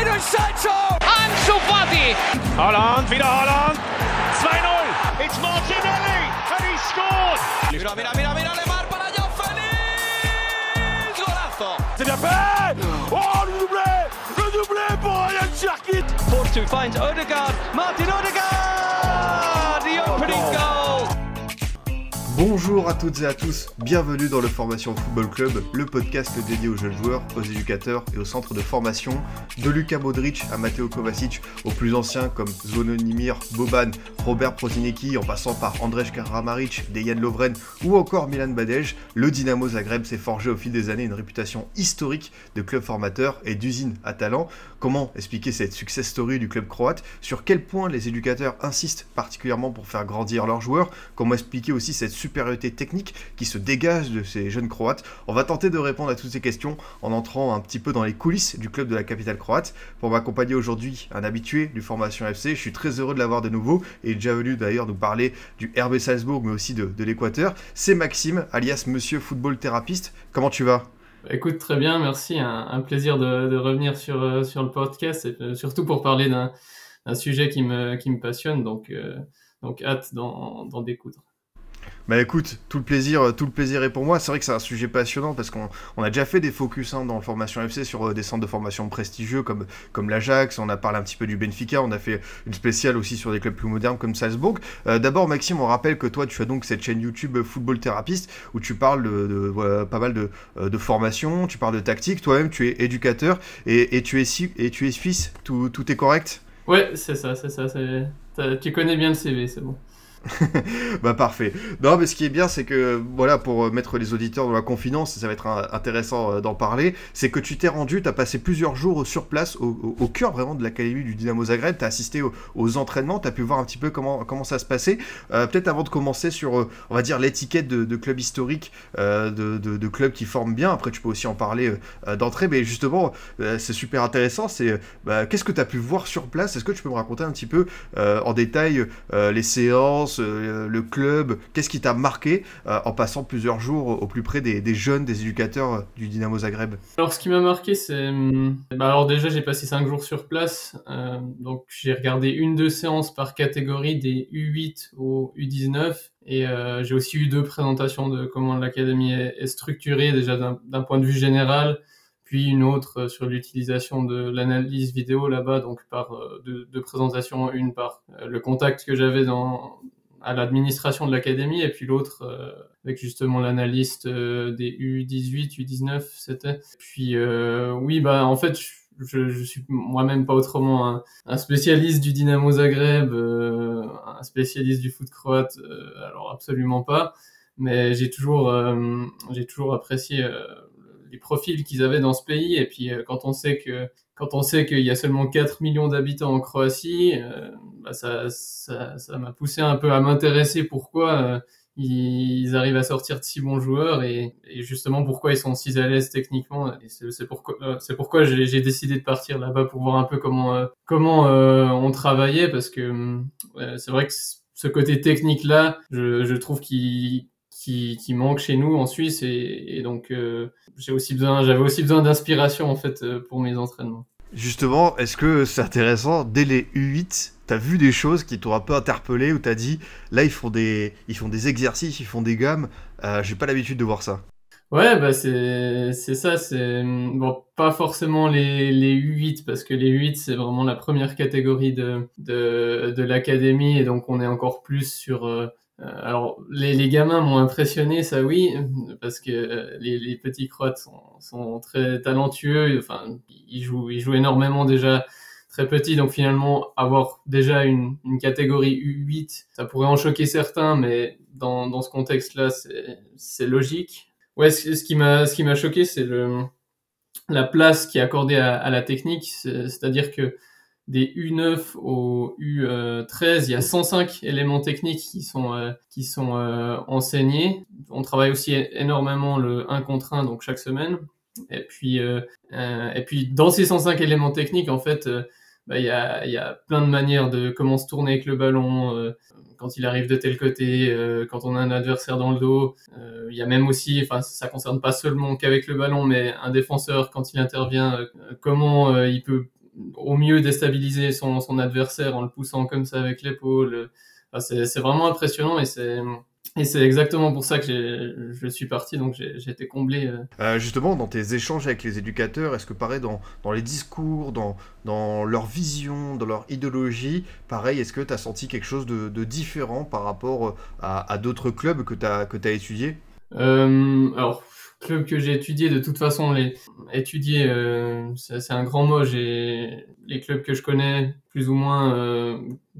Jadon Sancho! Ansu Fati! Holland, wieder Holland! 2-0! It's Martinelli! And he scored! Mira, mira, mira, mira, Lemar para Joao Félix! Golazo! C'est bien fait! Oh, le doublé! Le doublé pour Ryan Cherkit! Force finds Odegaard. Martin Odegaard! The opening goal! Bonjour à toutes et à tous, bienvenue dans le Formation Football Club, le podcast dédié aux jeunes joueurs, aux éducateurs et aux centres de formation, de Luka Modric à Matteo Kovacic, aux plus anciens comme Zvonimir Boban, Robert Prozinecki, en passant par Andrej Kramaric, Dejan Lovren ou encore Milan Badej, le Dynamo Zagreb s'est forgé au fil des années une réputation historique de club formateur et d'usine à talent. Comment expliquer cette success story du club croate? Sur quel point les éducateurs insistent particulièrement pour faire grandir leurs joueurs? Comment expliquer aussi cette supériorité technique qui se dégage de ces jeunes croates On va tenter de répondre à toutes ces questions en entrant un petit peu dans les coulisses du club de la capitale croate. Pour m'accompagner aujourd'hui, un habitué du Formation FC, je suis très heureux de l'avoir de nouveau et déjà venu d'ailleurs nous parler du RB Salzbourg mais aussi de, l'Équateur. C'est Maxime, alias Monsieur Football Thérapeute. Comment tu vas? Écoute, très bien, merci. Un, plaisir de, revenir sur, euh, sur le podcast, et euh, surtout pour parler d'un sujet qui me, qui me passionne, donc, euh, donc hâte d'en découdre. Bah écoute, tout le plaisir, tout le plaisir est pour moi. C'est vrai que c'est un sujet passionnant parce qu'on on a déjà fait des focus hein, dans le formation FC sur euh, des centres de formation prestigieux comme, comme l'Ajax. On a parlé un petit peu du Benfica. On a fait une spéciale aussi sur des clubs plus modernes comme Salzbourg. Euh, D'abord, Maxime, on rappelle que toi, tu as donc cette chaîne YouTube euh, Football Thérapeute où tu parles de, pas mal de, de formation, tu parles de tactique. Toi-même, tu es éducateur et, et tu es si, et tu es fils. Tout, tout est correct? Ouais, c'est ça, c'est ça. Tu connais bien le CV, c'est bon. bah parfait. Non, mais ce qui est bien, c'est que voilà, pour euh, mettre les auditeurs dans la confidence, ça va être un- intéressant euh, d'en parler. C'est que tu t'es rendu, tu as passé plusieurs jours sur place, au, au- cœur vraiment de l'académie du Dynamo Zagreb. Tu as assisté au- aux entraînements, tu as pu voir un petit peu comment, comment ça se passait. Euh, Peut-être avant de commencer sur, euh, on va dire, l'étiquette de, club historique, euh, de, club qui forment bien. Après, tu peux aussi en parler euh, euh, d'entrée, mais justement, euh, c'est super intéressant. C'est euh, bah, qu'est-ce que tu as pu voir sur place? Est-ce que tu peux me raconter un petit peu euh, en détail euh, les séances, euh, le club, qu'est-ce qui t'a marqué euh, en passant plusieurs jours au plus près des, jeunes, des éducateurs euh, du Dynamo Zagreb Alors, ce qui m'a marqué, c'est. hum, Bah, alors, déjà, j'ai passé 5 jours sur place. donc, j'ai regardé une, deux séances par catégorie des U8 au U19. Et j'ai aussi eu deux présentations de comment l'académie est, structurée, déjà d'un point de vue général. Puis une autre sur l'utilisation de l'analyse vidéo là-bas, donc par deux, présentations, une par le contact que j'avais dans à l'administration de l'académie, et puis l'autre euh, avec justement l'analyste euh, des U18, U19, c'était. Puis euh, oui, bah en fait, je, je, suis moi-même pas autrement un, spécialiste du Dynamo Zagreb, euh, un spécialiste du foot croate, alors absolument pas. Mais j'ai toujours, j'ai toujours apprécié les profils qu'ils avaient dans ce pays. Et puis quand on sait que quand on sait qu'il y a seulement 4 millions d'habitants en Croatie, euh, bah, ça, ça, ça m'a poussé un peu à m'intéresser pourquoi euh, ils arrivent à sortir de si bons joueurs et, et justement pourquoi ils sont si à l'aise techniquement. Et c'est pourquoi, euh, c'est pourquoi j'ai décidé de partir là-bas pour voir un peu comment, euh, comment euh, on travaillait parce que euh, c'est vrai que ce côté technique-là, je, je trouve qu'il qui, qui manque chez nous en Suisse et, et donc euh, j'ai aussi besoin j'avais aussi besoin d'inspiration en fait euh, pour mes entraînements. Justement, est-ce que c'est intéressant, dès les U8, t'as vu des choses qui t'ont un peu interpellé ou t'as dit, là ils font des, ils font des exercices, ils font des gammes, euh, j'ai pas l'habitude de voir ça? Ouais, bah c'est c'est ça, c'est bon pas forcément les les U8 parce que les U8 c'est vraiment la première catégorie de de de l'académie et donc on est encore plus sur euh, alors les les gamins m'ont impressionné ça oui parce que euh, les les petits croates sont sont très talentueux, enfin ils jouent ils jouent énormément déjà très petits donc finalement avoir déjà une une catégorie U8 ça pourrait en choquer certains mais dans dans ce contexte-là c'est logique. Ouais, ce, qui m'a choqué, c'est la place qui est accordée à, la technique, c'est- c'est-à-dire que des U9 au U13, il y a 105 éléments techniques qui sont euh, qui sont euh, enseignés. On travaille aussi énormément le 1 contre 1 donc chaque semaine. Et puis euh, et puis dans ces 105 éléments techniques, en fait, bah, il y a y a plein de manières de comment se tourner avec le ballon. quand il arrive de tel côté, quand on a un adversaire dans le dos. Il y a même aussi, enfin ça concerne pas seulement qu'avec le ballon, mais un défenseur quand il intervient, comment il peut au mieux déstabiliser son, son adversaire en le poussant comme ça avec l'épaule. Enfin, c'est vraiment impressionnant et c'est et c'est exactement pour ça que je suis parti, donc j'ai été comblé. euh. Euh, justement, dans tes échanges avec les éducateurs, est-ce que pareil, dans, dans les discours, dans, dans leur vision, dans leur idéologie, pareil, est-ce que tu as senti quelque chose de, de différent par rapport euh, à, à d'autres clubs que tu as, étudiés? Euh, alors, club que j'ai étudié, de toute façon, les étudier, euh, c'est un grand mot. J'ai les clubs que je connais, plus ou moins, euh,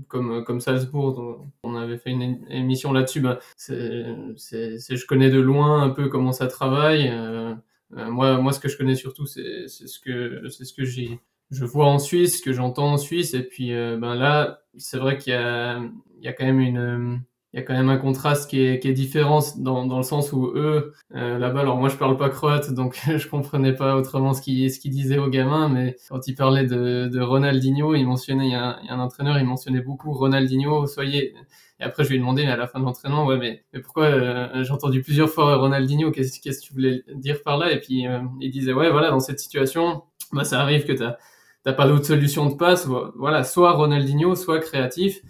comme comme Salzbourg, on avait fait une émission là-dessus. Bah, c'est- je connais de loin un peu comment ça travaille. Euh, euh, moi moi, ce que je connais surtout, c'est c'est ce que c'est ce que j'ai je vois en Suisse, ce que j'entends en Suisse, et puis euh, ben là, c'est vrai qu'il y a il y a quand même une il y a quand même un contraste qui est, qui est différent dans, dans le sens où eux, euh, là-bas, alors moi je parle pas croate, donc je comprenais pas autrement ce qu'ils ce qu'ils disaient aux gamins, mais quand ils parlaient de, de Ronaldinho, il mentionnait, il y, a un, il y a un entraîneur, il mentionnait beaucoup Ronaldinho, soyez... Et après je lui ai demandé à la fin de l'entraînement, ouais mais, mais pourquoi, euh, j'ai entendu plusieurs fois Ronaldinho, qu'est-ce qu'est-ce que tu voulais dire par là? Et puis euh, il disait, ouais voilà, dans cette situation, bah, ça arrive que t'as t'as pas d'autre solution de passe, voilà, soit Ronaldinho, soit créatif,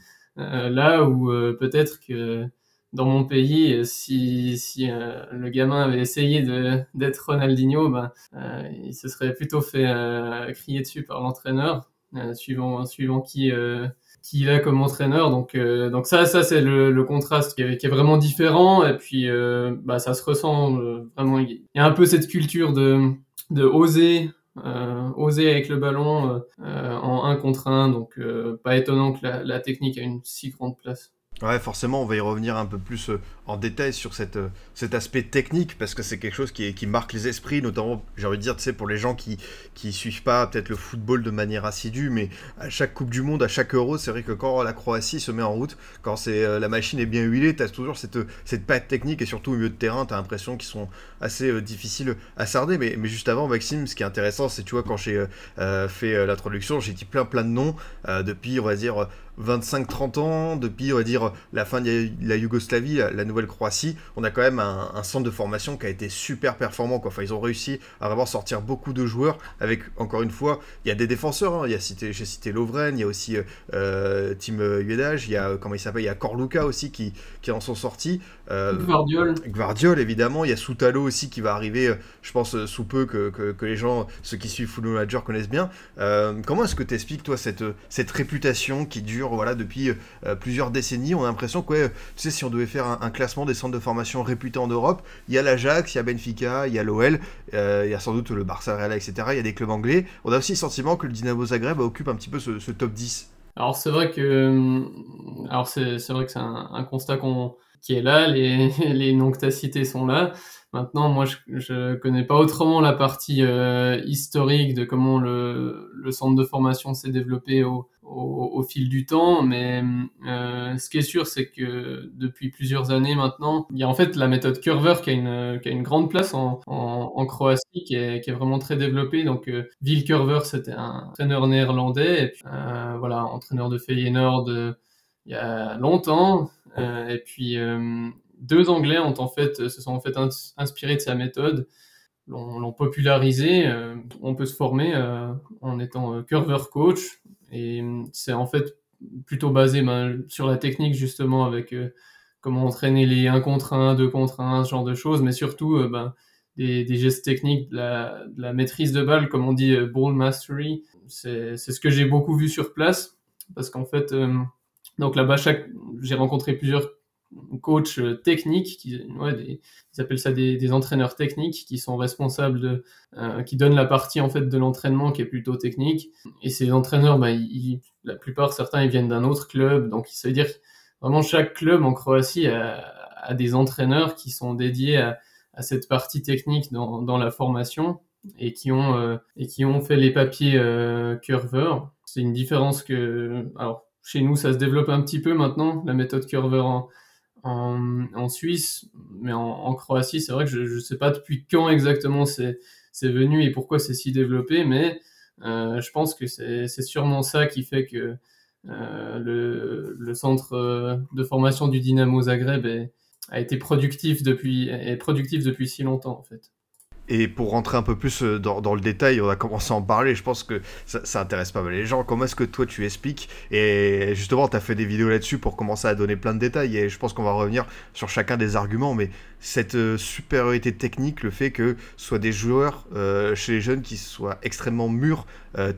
là où euh, peut-être que dans mon pays, euh, si, si euh, le gamin avait essayé d'être Ronaldinho, ben, euh, il se serait plutôt fait euh, crier dessus par l'entraîneur, euh, suivant suivant qui euh, qui il a comme entraîneur. Donc euh, donc ça ça c'est le, contraste qui est, qui est vraiment différent. Et puis euh, bah ça se ressent euh, vraiment. Il y a un peu cette culture de de oser euh, oser avec le ballon euh, euh, en un contre un, donc pas étonnant que la, technique a une si grande place. Ouais, forcément, on va y revenir un peu plus en détail sur euh, cet aspect technique, parce que c'est quelque chose qui, marque les esprits, notamment, j'ai envie de dire, tu sais, pour les gens qui qui suivent pas peut-être le football de manière assidue, mais à chaque Coupe du Monde, à chaque Euro, c'est vrai que quand la Croatie se met en route, quand c'est euh, la machine est bien huilée, tu as toujours cette, cette patte technique, et surtout au milieu de terrain, tu as l'impression qu'ils sont assez euh, difficiles à sarder. Mais, juste avant, Maxime, ce qui est intéressant, c'est, tu vois, quand j'ai euh, euh, fait euh, l'introduction, j'ai dit plein plein de noms, euh, depuis, on va dire, 25-30 ans, depuis on va dire la fin de la Yougoslavie, la, la nouvelle Croatie, on a quand même un, un centre de formation qui a été super performant. Quoi. Enfin, ils ont réussi à vraiment sortir beaucoup de joueurs avec, encore une fois, il y a des défenseurs. hein. Il y a cité, j'ai cité Lovren, il y a aussi euh, Tim Uedage, il y a comment il s'appelle, il y a Corluca aussi qui, qui en sont sortis. Euh, Guardiol, Guardiol évidemment, il y a Soutalo aussi qui va arriver, euh, je pense euh, sous peu que, que, que les gens, ceux qui suivent Football Manager connaissent bien. Euh, comment est-ce que tu expliques toi cette, cette réputation qui dure voilà depuis euh, plusieurs décennies? On a l'impression que ouais, tu sais si on devait faire un, un classement des centres de formation réputés en Europe, il y a l'Ajax, il y a Benfica, il y a l'OL, euh, il y a sans doute le Barça Real, etc. Il y a des clubs anglais. On a aussi le sentiment que le Dynamo Zagreb occupe un petit peu ce, top 10. Alors c'est vrai que, euh, c'est c'est un, constat qui est là, les, les noms que tu as cités sont là. Maintenant, moi, je, je connais pas autrement la partie euh, historique de comment le centre de formation s'est développé au, au, fil du temps, mais euh, ce qui est sûr, c'est que depuis plusieurs années maintenant, il y a en fait la méthode Curver qui a une, grande place en, Croatie, qui est, vraiment très développée. Donc, euh, Will Curver, c'était un entraîneur néerlandais, euh, voilà, entraîneur de Feyenoord euh, il y a longtemps, et puis deux Anglais ont en fait, se sont en fait ins- inspirés de sa méthode, l'ont popularisé. euh, on peut se former euh, en étant euh, curver coach, et euh, c'est en fait plutôt basé ben, sur la technique justement avec comment entraîner les 1 contre 1, 2 contre 1, ce genre de choses, mais surtout ben, des, des gestes techniques, de la, maîtrise de balle, comme on dit ball mastery. C'est ce que j'ai beaucoup vu sur place, parce qu'en fait, donc là-bas, j'ai rencontré plusieurs coachs euh, techniques, qui, ils appellent ça des, entraîneurs techniques, qui sont responsables de, euh, qui donnent la partie en fait de l'entraînement qui est plutôt technique. Et ces entraîneurs, bah, la plupart, certains, ils viennent d'un autre club, donc ça veut dire vraiment chaque club en Croatie a, des entraîneurs qui sont dédiés à, cette partie technique dans, la formation et qui ont euh, et qui ont fait les papiers euh, Curver. C'est une différence que alors chez nous ça se développe un petit peu maintenant la méthode Curver en en, Suisse, mais en, Croatie c'est vrai que je je sais pas depuis quand exactement c'est venu et pourquoi c'est si développé, mais euh, je pense que c'est c'est sûrement ça qui fait que euh, le, le centre euh, de formation du Dynamo Zagreb est- a été productif depuis est productif depuis si longtemps en fait. Et pour rentrer un peu plus euh, dans, le détail, on va commencer à en parler. Je pense que ça, intéresse pas mal les gens. Comment est-ce que toi tu expliques? Et justement, tu as fait des vidéos là-dessus pour commencer à donner plein de détails. Et je pense qu'on va revenir sur chacun des arguments. Mais cette euh, supériorité technique, le fait que ce soit des joueurs euh, chez les jeunes qui soient extrêmement mûrs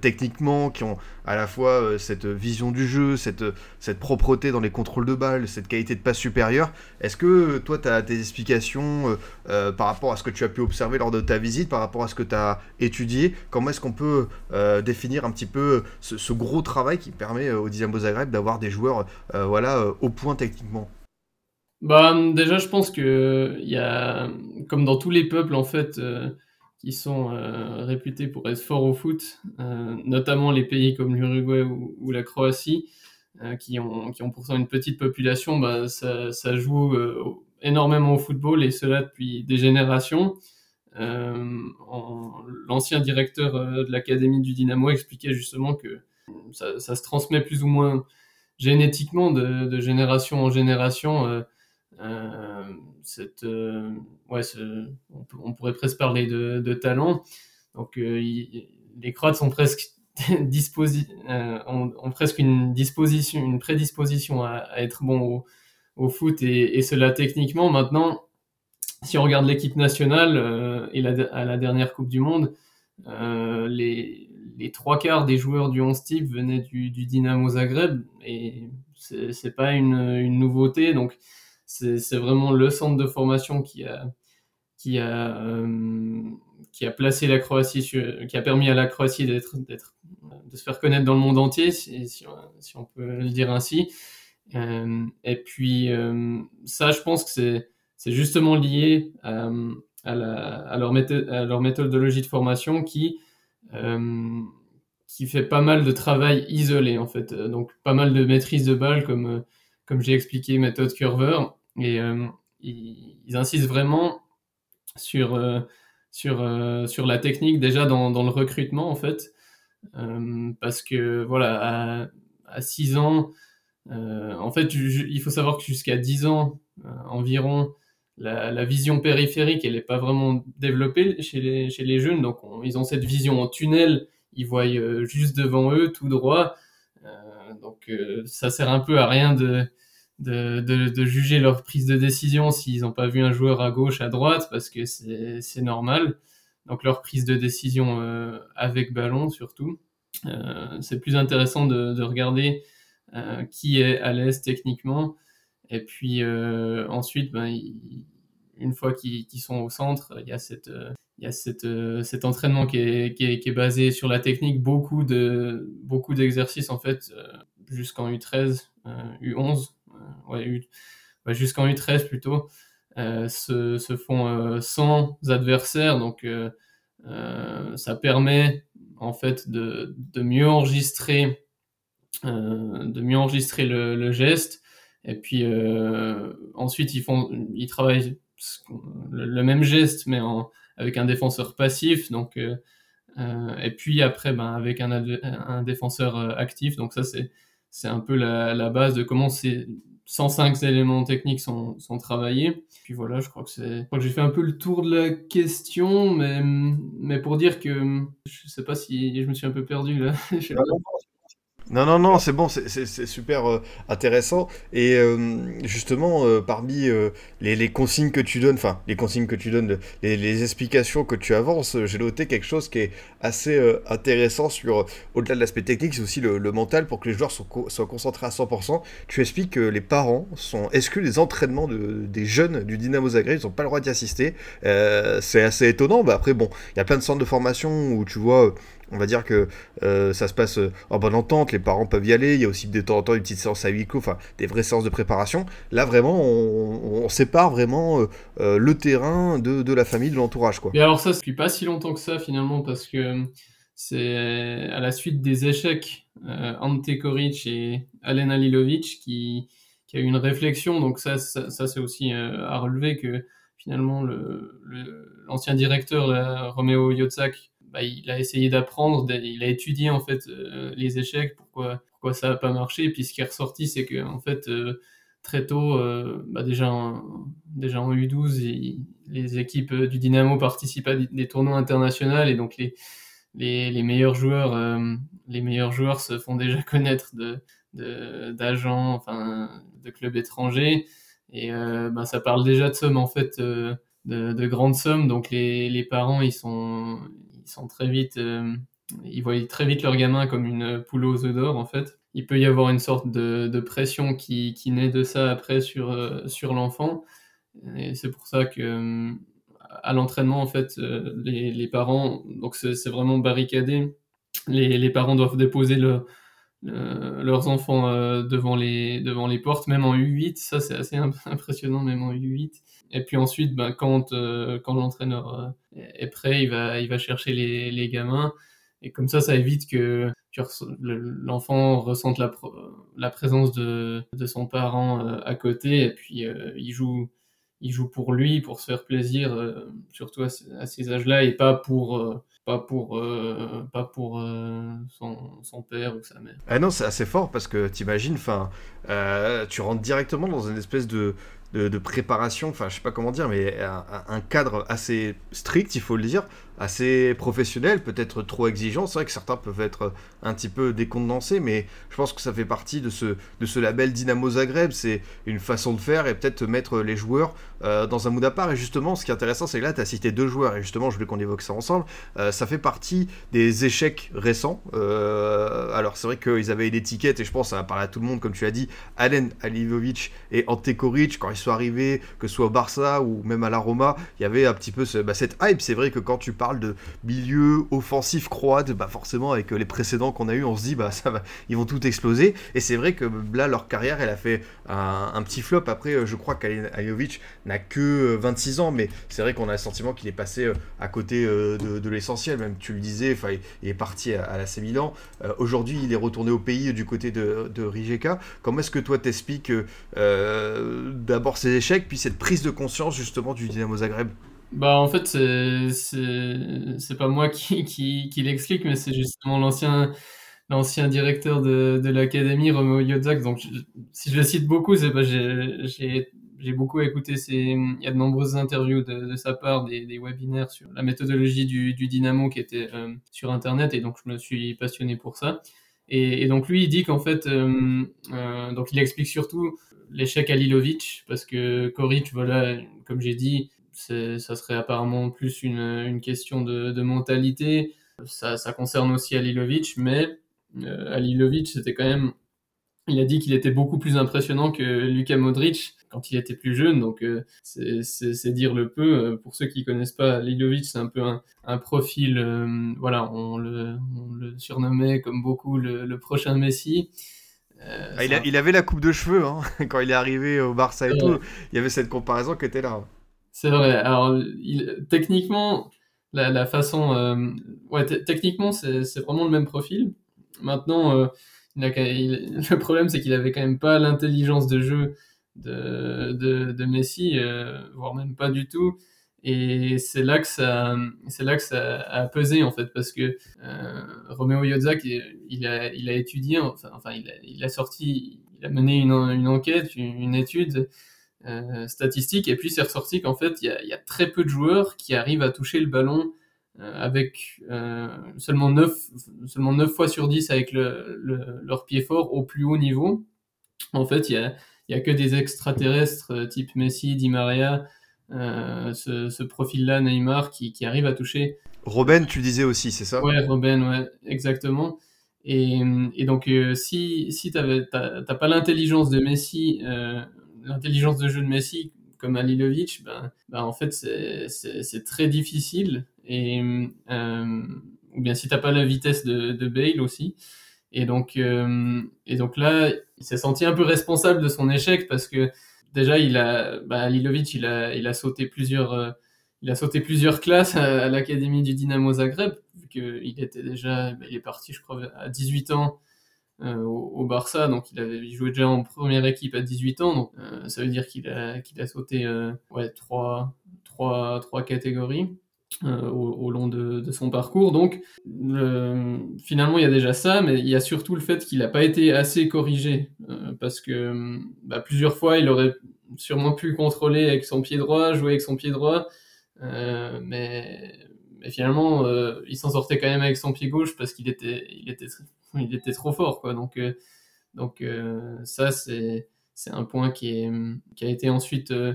techniquement, qui ont à la fois cette vision du jeu, cette, cette propreté dans les contrôles de balles, cette qualité de passe supérieure. Est-ce que toi, tu as des explications par rapport à ce que tu as pu observer lors de ta visite, par rapport à ce que tu as étudié, comment est-ce qu'on peut euh, définir un petit peu ce, gros travail qui permet euh, au Dynamo Zagreb d'avoir des joueurs euh, voilà, au point techniquement? Bah, déjà, je pense que il y a, comme dans tous les peuples en fait, qui sont réputés pour être forts au foot, notamment les pays comme l'Uruguay ou, la Croatie, qui ont qui ont pourtant une petite population, bah, ça, ça joue énormément au football et cela depuis des générations. Euh, L'ancien directeur euh, de l'académie du Dynamo expliquait justement que ça, se transmet plus ou moins génétiquement de génération en génération. Euh, euh euh, on, pourrait presque parler de, talent. Donc les Croates ont, presque une disposition, une prédisposition à, être bons au, foot et, cela techniquement. Maintenant, si on regarde l'équipe nationale euh, et à la dernière Coupe du Monde, euh, les, les, trois quarts des joueurs du 11 type venaient du, du Dynamo Zagreb et c'est pas une, une, nouveauté. Donc c'est vraiment le centre de formation qui a qui a euh, qui a placé la Croatie qui a permis à la Croatie d'être d'être de se faire connaître dans le monde entier si, si, on peut le dire ainsi. Euh, et puis ça, je pense que c'est c'est justement lié euh, à, leur méthodologie de formation qui, euh, qui fait pas mal de travail isolé, en fait. Donc, pas mal de maîtrise de balle, comme, comme j'ai expliqué, méthode curver. Et euh, ils, insistent vraiment sur, sur, sur la technique, déjà dans, dans le recrutement, en fait. parce que, voilà, à, 6 ans, en fait, il faut savoir que jusqu'à 10 ans environ, la, vision périphérique, elle n'est pas vraiment développée chez les, chez les jeunes. Donc, ils ont cette vision en tunnel, ils voient euh, juste devant eux, tout droit. Euh, donc, euh, ça sert un peu à rien de, de, juger leur prise de décision s'ils n'ont pas vu un joueur à gauche, à droite, parce que c'est normal. Donc, leur prise de décision avec ballon, surtout. c'est plus intéressant de, de regarder qui est à l'aise techniquement et puis euh, ensuite, ben, une fois qu'ils sont au centre, il y a cette il y a cette, euh, cet entraînement qui est, qui, est, qui est, basé sur la technique, beaucoup de beaucoup d'exercices en fait euh, jusqu'en U13, U11, jusqu'en U13 plutôt, se, se, font sans adversaires, donc ça permet en fait de, de mieux enregistrer de mieux enregistrer le, geste et puis euh, ensuite, ils font, ils travaillent le, même geste, mais avec un défenseur passif. Donc, euh, euh, et puis après, ben, avec un, un défenseur actif. Donc ça, c'est c'est un peu la, la, base de comment ces 105 éléments techniques sont, sont travaillés. Puis voilà, je crois que c'est. j'ai fait un peu le tour de la question, mais, mais pour dire que je sais pas si je me suis un peu perdu là. Non, non, non, c'est bon, c'est super euh, intéressant. Et euh, justement, euh, parmi les, les, consignes que tu donnes, enfin, les consignes que tu donnes, les, les explications que tu avances, j'ai noté quelque chose qui est assez intéressant sur, au-delà de l'aspect technique, c'est aussi le, le, mental pour que les joueurs soient, soient concentrés à 100%. Tu expliques que les parents sont que les entraînements de, des jeunes du Dynamo Zagreb, ils n'ont pas le droit d'y assister? c'est assez étonnant. Bah, après, bon, il y a plein de centres de formation où tu vois on va dire que euh, ça se passe euh, en bonne entente, les parents peuvent y aller, il y a aussi de temps en temps une petite séance à huis clos, enfin des vraies séances de préparation. Là vraiment, on, sépare vraiment euh, le terrain de, la famille, de l'entourage. quoi. Et alors ça, depuis pas si longtemps que ça finalement, parce que c'est à la suite des échecs Ante Koric et Alen Alilovic qui, a eu une réflexion, donc ça, ça, c'est aussi à relever que finalement l'ancien directeur, là, Yotzak, bah, il a essayé d'apprendre, il a étudié en fait euh, les échecs, pourquoi, ça n'a pas marché. Et puis ce qui est ressorti, c'est que en fait, euh, très tôt, bah, déjà, en, déjà en U12, les équipes du Dynamo participent à des tournois internationaux et donc les, meilleurs joueurs, se font déjà connaître de d'agents, enfin de clubs étrangers et bah, ça parle déjà de sommes en fait de, de, grandes sommes donc les parents ils sont ils sont très vite ils voient très vite leur gamin comme une poule aux œufs d'or en fait il peut y avoir une sorte de, pression qui, naît de ça après sur, euh, l'enfant. C'est pour ça que euh, à l'entraînement, en fait, euh, les, parents, donc c'est vraiment barricadé. Les, parents doivent déposer leurs enfants devant les portes, même en U8. Ça, c'est assez impressionnant, même en U8. Et puis ensuite, ben, quand, quand l'entraîneur est prêt, il va, il va chercher les, les gamins. Et comme ça, ça évite que l'enfant ressente la, présence de, de, son parent euh, à côté et puis euh, il joue il joue pour lui pour se faire plaisir euh, surtout à, ces âges-là et pas pour pas pour pas pour son, son, père ou sa mère. Ah non, c'est assez fort parce que t'imagines enfin tu rentres directement dans une espèce de de, préparation, enfin je sais pas comment dire, mais un, cadre assez strict, il faut le dire, assez professionnel, peut-être trop exigeant. C'est vrai que certains peuvent être un petit peu décondensés, mais je pense que ça fait partie de ce, de ce label Dynamo Zagreb. C'est une façon de faire et peut-être mettre les joueurs euh, dans un mood à part. Et justement, ce qui est intéressant, c'est que là, tu as cité deux joueurs, et justement, je voulais qu'on évoque ça ensemble. Euh, ça fait partie des échecs récents. Euh, alors, c'est vrai qu'ils avaient une étiquette, et je pense, ça va parler à tout le monde, comme tu as dit, Alen Alivovic et Ante Koric, quand ils sont arrivés, que ce soit au Barça ou même à la Roma, il y avait un petit peu bah, cette hype. C'est vrai que quand tu parles de milieu offensif croate, bah forcément avec euh, les précédents qu'on a eu, on se dit bah ça va, ils vont tout exploser. Et c'est vrai que là leur carrière, elle a fait un, petit flop. Après, euh, je crois qu'Ajovic n'a que 26 euh, ans, mais c'est vrai qu'on a le sentiment qu'il est passé à côté de, l'essentiel. Même tu le disais, il est parti à, la Milan. Aujourd'hui, il est retourné au pays du côté de, de Rijeka. Comment est-ce que toi t'expliques d'abord ces échecs, puis cette prise de conscience justement du Dynamo Zagreb? Bah, en fait, c'est c'est pas moi qui, qui, qui l'explique, mais c'est justement l'ancien l'ancien directeur de, de l'académie, Romeo Yodzak. Donc, si je le cite beaucoup, c'est pas j'ai j'ai beaucoup écouté ses, il y a de nombreuses interviews de, de sa part, des, des, webinaires sur la méthodologie du, du Dynamo qui était euh, sur Internet, et donc je me suis passionné pour ça. Et, et donc lui, il dit qu'en fait, euh, euh, donc il explique surtout l'échec à Lilovic, parce que Koric, voilà, comme j'ai dit, ça serait apparemment plus une, une question de, de, mentalité. Ça, ça, concerne aussi Alilovic, mais euh, Alilovic, c'était quand même. Il a dit qu'il était beaucoup plus impressionnant que Luka Modric quand il était plus jeune, donc euh, c'est dire le peu. Euh, pour ceux qui connaissent pas, Alilovic, c'est un peu un, un profil. Euh, voilà, on le, on le, surnommait comme beaucoup le, le prochain Messi. Ah, il, a, il, avait la coupe de cheveux hein, quand il est arrivé au Barça et tout. Il y avait cette comparaison qui était là. C'est vrai. Alors, techniquement, la, façon. Euh, ouais, techniquement, c'est vraiment le même profil. Maintenant, euh, le problème, c'est qu'il avait quand même pas l'intelligence de jeu de, de, de Messi, euh, voire même pas du tout. Et c'est là que ça, c'est a pesé en fait, parce que Roméo Yodzak, il a, il a étudié, enfin, enfin il, a, il a sorti, il a mené une, une enquête, une étude euh, statistiques. Et puis c'est ressorti qu'en fait, il y, y a, très peu de joueurs qui arrivent à toucher le ballon euh, avec euh, seulement 9, seulement 9 fois sur 10 avec le, le, leur pied fort au plus haut niveau. En fait, il y a, y a que des extraterrestres euh, type Messi, Di Maria, ce, ce profil-là, Neymar, qui, qui arrive à toucher. Robben, tu disais aussi, c'est ça? Ouais, Robben, ouais, exactement. Et, et donc, si, si tu n'as pas l'intelligence de Messi l'intelligence de jeu de Messi comme Alilovic, ben, ben en fait c'est très difficile et euh, ou bien si t'as pas la vitesse de, de Bale aussi. Et donc euh, et donc là il s'est senti un peu responsable de son échec parce que déjà il a ben, Alilovic il a il a sauté plusieurs euh, il a sauté plusieurs classes à, l'académie du Dynamo Zagreb vu qu'il était déjà ben, il est parti je crois à 18 ans euh, au, Barça, donc il avait joué déjà en première équipe à 18 ans, donc euh, ça veut dire qu'il a, qu'il a sauté euh, ouais, trois, trois, trois catégories. au, long de, son parcours. Donc, finalement, il y a déjà ça, mais il y a surtout le fait qu'il n'a pas été assez corrigé, parce que bah, plusieurs fois, il aurait sûrement pu contrôler avec son pied droit, jouer avec son pied droit, mais, mais, finalement, il s'en sortait quand même avec son pied gauche parce qu'il était, il était, il était trop fort, quoi. Donc, donc ça, c'est c'est un point qui, est, qui a été ensuite euh,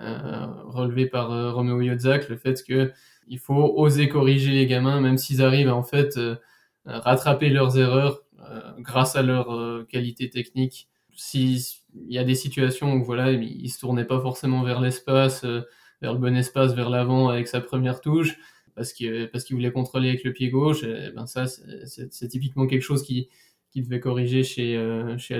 euh, relevé par euh, Roméo Yodzak, le fait qu'il faut oser corriger les gamins, même s'ils arrivent à en fait rattraper leurs erreurs grâce à leur qualité technique. S'il y a des situations où voilà, il se tournait pas forcément vers l'espace, vers le bon espace, vers l'avant avec sa première touche, parce qu'il parce qu'il voulait contrôler avec le pied gauche, et ben ça c'est typiquement quelque chose qui, qu'il devait corriger chez, euh, chez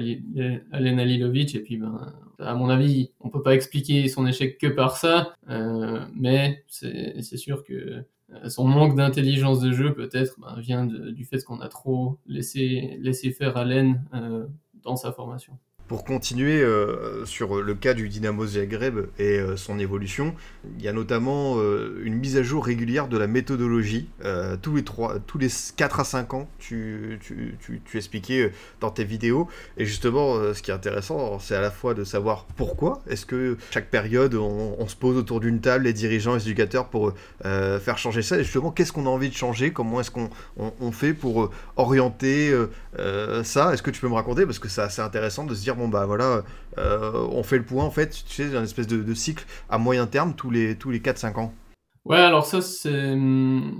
Alen Alilovic. Et puis, ben, à mon avis, on peut pas expliquer son échec que par ça, euh, mais c'est sûr que euh, son manque d'intelligence de jeu, peut-être, ben, vient du fait qu'on a trop laissé, laissé faire Allen dans sa formation. Pour continuer euh, sur le cas du Dynamo Zagreb et euh, son évolution, il y a notamment euh, une mise à jour régulière de la méthodologie. tous, les 3, tous les 4 à 5 ans, tu, tu, tu, expliquais dans tes vidéos. Et justement, ce qui est intéressant, c'est à la fois de savoir pourquoi. Est-ce que chaque période, on, se pose autour d'une table, les dirigeants, les éducateurs, pour faire changer ça Et justement, qu'est-ce qu'on a envie de changer? Comment est-ce qu'on on, fait pour orienter ça? Est-ce que tu peux me raconter? Parce que c'est assez intéressant de se dire bah voilà, euh, on fait le point en fait, tu sais, un espèce de, cycle à moyen terme tous les, tous les 4-5 ans. Ouais, alors ça, c'est,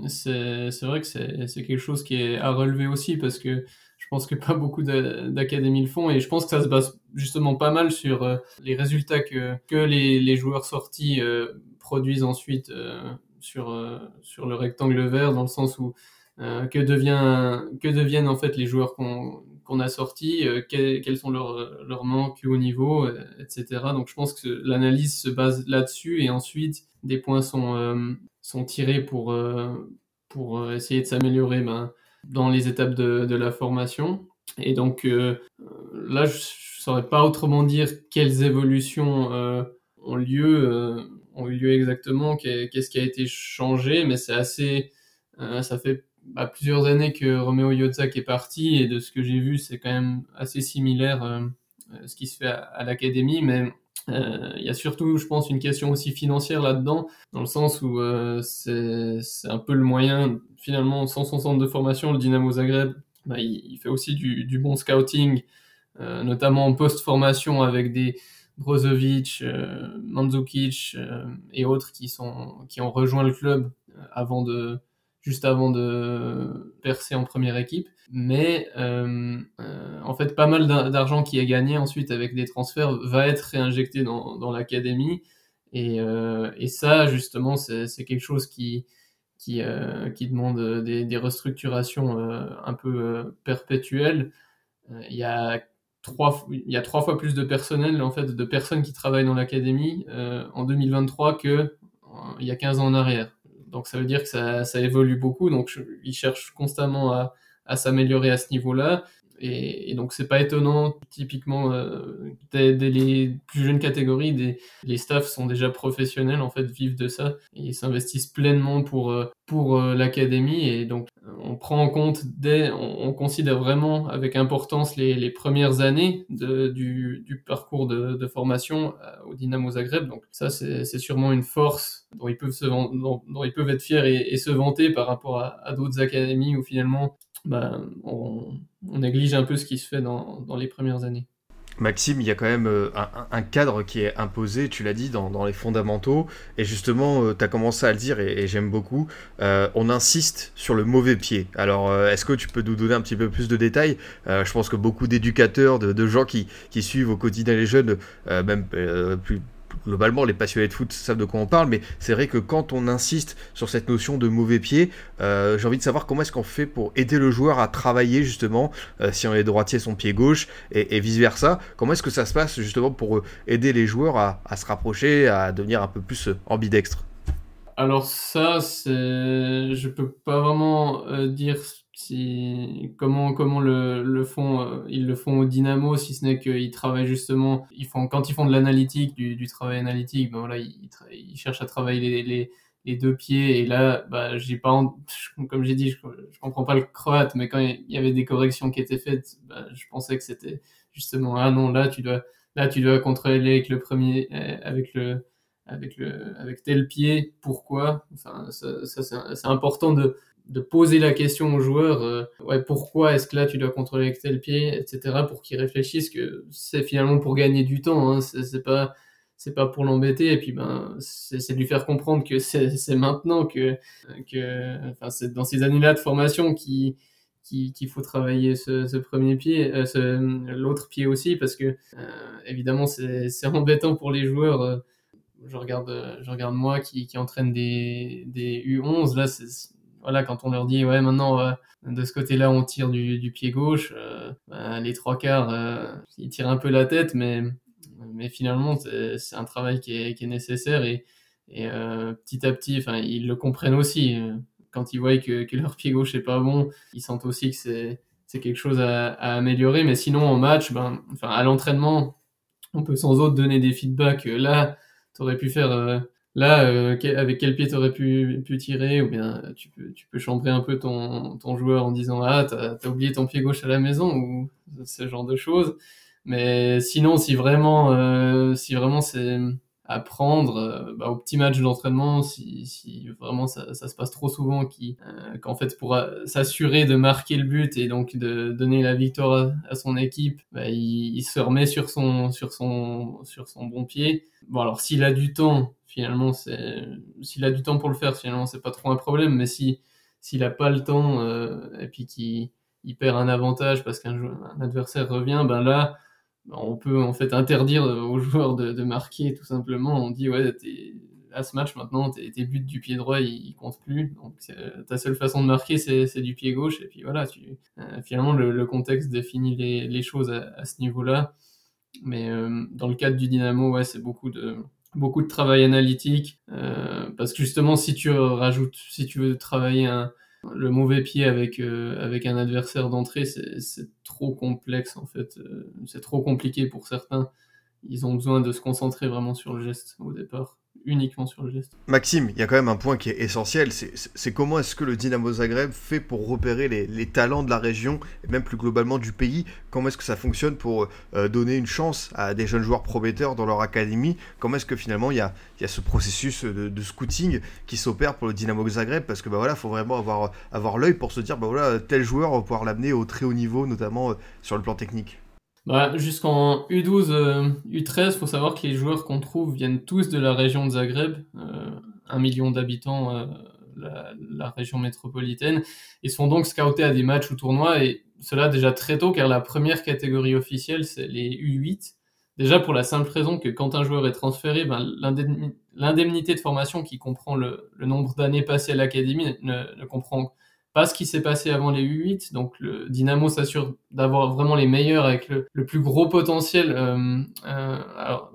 c'est, vrai que c'est, quelque chose qui est à relever aussi parce que je pense que pas beaucoup d'académies le font et je pense que ça se base justement pas mal sur euh, les résultats que, que les, joueurs sortis euh, produisent ensuite sur, sur le rectangle vert dans le sens où que, devient, que deviennent en fait les joueurs qu'on qu'on a sortis, euh, quels, sont leurs, leurs manques au niveau, euh, etc. Donc je pense que l'analyse se base là-dessus et ensuite des points sont, euh, sont tirés pour, pour essayer de s'améliorer ben, dans les étapes de, de, la formation. Et donc là, je ne saurais pas autrement dire quelles évolutions ont lieu, ont eu lieu exactement, qu'est-ce qui a été changé, mais c'est assez, ça fait bah, plusieurs années que Romeo Yotzak est parti et de ce que j'ai vu, c'est quand même assez similaire euh, euh, ce qui se fait à, l'académie, mais euh, il y a surtout, je pense, une question aussi financière là-dedans, dans le sens où c'est un peu le moyen, finalement, sans son centre de formation, le Dynamo Zagreb, bah, il, fait aussi du, du bon scouting, notamment en post-formation avec des Brozovic, Mandzukic et autres qui, sont, qui ont rejoint le club avant de, juste avant de percer en première équipe. Mais euh, euh, en fait, pas mal d'argent qui est gagné ensuite avec des transferts va être réinjecté dans, dans l'académie. Et, euh, et, ça, justement, c'est quelque chose qui, qui, qui demande des, des restructurations un peu perpétuelles. Il y a trois, il y a trois fois plus de personnel, en fait, de personnes qui travaillent dans l'académie en 2023 que il y a 15 ans en arrière. Donc ça veut dire que ça, ça évolue beaucoup. Donc ils cherchent constamment à, à s'améliorer à ce niveau-là. Et, et, donc c'est pas étonnant, typiquement euh, dès, les plus jeunes catégories, les staffs sont déjà professionnels en fait, vivent de ça et ils s'investissent pleinement pour euh, pour euh, l'académie et donc on prend en compte dès, on, considère vraiment avec importance les, premières années du, parcours de, formation au Dynamo Zagreb. Donc ça c'est sûrement une force dont ils peuvent se dont, ils peuvent être fiers et, et se vanter par rapport à, à d'autres académies où finalement bah, on, néglige un peu ce qui se fait dans, les premières années. Maxime, il y a quand même euh, un, cadre qui est imposé, tu l'as dit, dans, les fondamentaux. Et justement, euh, tu as commencé à le dire, et, j'aime beaucoup, euh, on insiste sur le mauvais pied. Alors, est-ce que tu peux nous donner un petit peu plus de détails? Je pense que beaucoup d'éducateurs, de, gens qui, qui, suivent au quotidien les jeunes, même plus, globalement, les passionnés de foot savent de quoi on parle, mais c'est vrai que quand on insiste sur cette notion de mauvais pied, euh, j'ai envie de savoir comment est-ce qu'on fait pour aider le joueur à travailler justement, euh, si on est droitier, son pied gauche, et, vice-versa. Comment est-ce que ça se passe justement pour euh, aider les joueurs à, se rapprocher, à devenir un peu plus ambidextre alors ça, c'est, je peux pas vraiment dire si comment comment le, le font euh, ils le font au Dynamo si ce n'est qu'ils travaillent justement ils font quand ils font de l'analytique du, du travail analytique ben voilà ils, ils, cherchent à travailler les, les, les deux pieds. Et là, bah, j'ai pas, comme j'ai dit, je, je, comprends pas le croate, mais quand il y avait des corrections qui étaient faites, bah, je pensais que c'était justement ah non là tu dois là tu dois contrôler avec le premier euh, avec le avec le avec tel pied pourquoi? Enfin ça, ça c'est important de de poser la question aux joueurs euh, ouais pourquoi est-ce que là tu dois contrôler avec tel pied etc pour qu'ils réfléchissent que c'est finalement pour gagner du temps hein, c'est pas c'est pas pour l'embêter et puis ben c'est de lui faire comprendre que c'est maintenant que que enfin c'est dans ces années-là de formation qui qu'il faut travailler ce, premier pied, euh, l'autre pied aussi, parce que euh, évidemment c'est embêtant pour les joueurs. Je regarde, je regarde moi qui, qui entraîne des, des U11, là, voilà, quand on leur dit ouais maintenant de ce côté-là on tire du, pied gauche, ben, les trois quarts ils tirent un peu la tête, mais mais finalement c'est un travail qui est, qui est nécessaire et, et petit à petit, enfin ils le comprennent aussi quand ils voient que, que, leur pied gauche est pas bon, ils sentent aussi que c'est c'est quelque chose à, à, améliorer. Mais sinon, en match, ben, enfin, à l'entraînement, on peut sans autre donner des feedbacks. Là, tu aurais pu faire. Euh, là, euh, avec quel pied tu aurais pu, pu tirer Ou bien tu peux, tu peux chambrer un peu ton, ton joueur en disant Ah, t'as as oublié ton pied gauche à la maison ou ce genre de choses. Mais sinon, si vraiment, euh, si vraiment c'est apprendre euh, bah, au petit match d'entraînement si, si vraiment ça, ça, se passe trop souvent qui euh, qu'en fait pour euh, s'assurer de marquer le but et donc de donner la victoire à, son équipe bah, il, il, se remet sur son sur son sur son bon pied bon alors s'il a du temps finalement c'est s'il a du temps pour le faire finalement c'est pas trop un problème mais si s'il a pas le temps euh, et puis qu'il il perd un avantage parce qu'un adversaire revient ben là on peut en fait interdire aux joueurs de, marquer tout simplement. On dit ouais, à ce match maintenant, tes, buts du pied droit ils, comptent plus. Donc ta seule façon de marquer c'est du pied gauche. Et puis voilà, tu, euh, finalement le, contexte définit les, les choses à, à ce niveau-là. Mais euh, dans le cadre du Dynamo, ouais, c'est beaucoup de beaucoup de travail analytique euh, parce que justement si tu rajoutes, si tu veux travailler un le mauvais pied avec, euh, avec un adversaire d'entrée, c'est trop complexe en fait. Euh, c'est trop compliqué pour certains. Ils ont besoin de se concentrer vraiment sur le geste au départ uniquement sur le geste. Maxime, il y a quand même un point qui est essentiel, c'est comment est-ce que le Dynamo Zagreb fait pour repérer les, talents de la région, et même plus globalement du pays Comment est-ce que ça fonctionne pour euh, donner une chance à des jeunes joueurs prometteurs dans leur académie Comment est-ce que finalement il y a, ce processus de, scouting qui s'opère pour le Dynamo Zagreb Parce que bah voilà, faut vraiment avoir, avoir l'œil pour se dire, bah voilà, tel joueur, va pouvoir l'amener au très haut niveau, notamment euh, sur le plan technique. Bah, Jusqu'en U12, euh, U13, faut savoir que les joueurs qu'on trouve viennent tous de la région de Zagreb, euh, un million d'habitants, euh, la, région métropolitaine, et sont donc scoutés à des matchs ou tournois, et cela déjà très tôt, car la première catégorie officielle, c'est les U8. Déjà pour la simple raison que quand un joueur est transféré, ben, l'indemnité de formation qui comprend le, le nombre d'années passées à l'académie ne, ne comprend pas ce qui s'est passé avant les U8. Donc le Dynamo s'assure d'avoir vraiment les meilleurs avec le, plus gros potentiel. Euh, euh,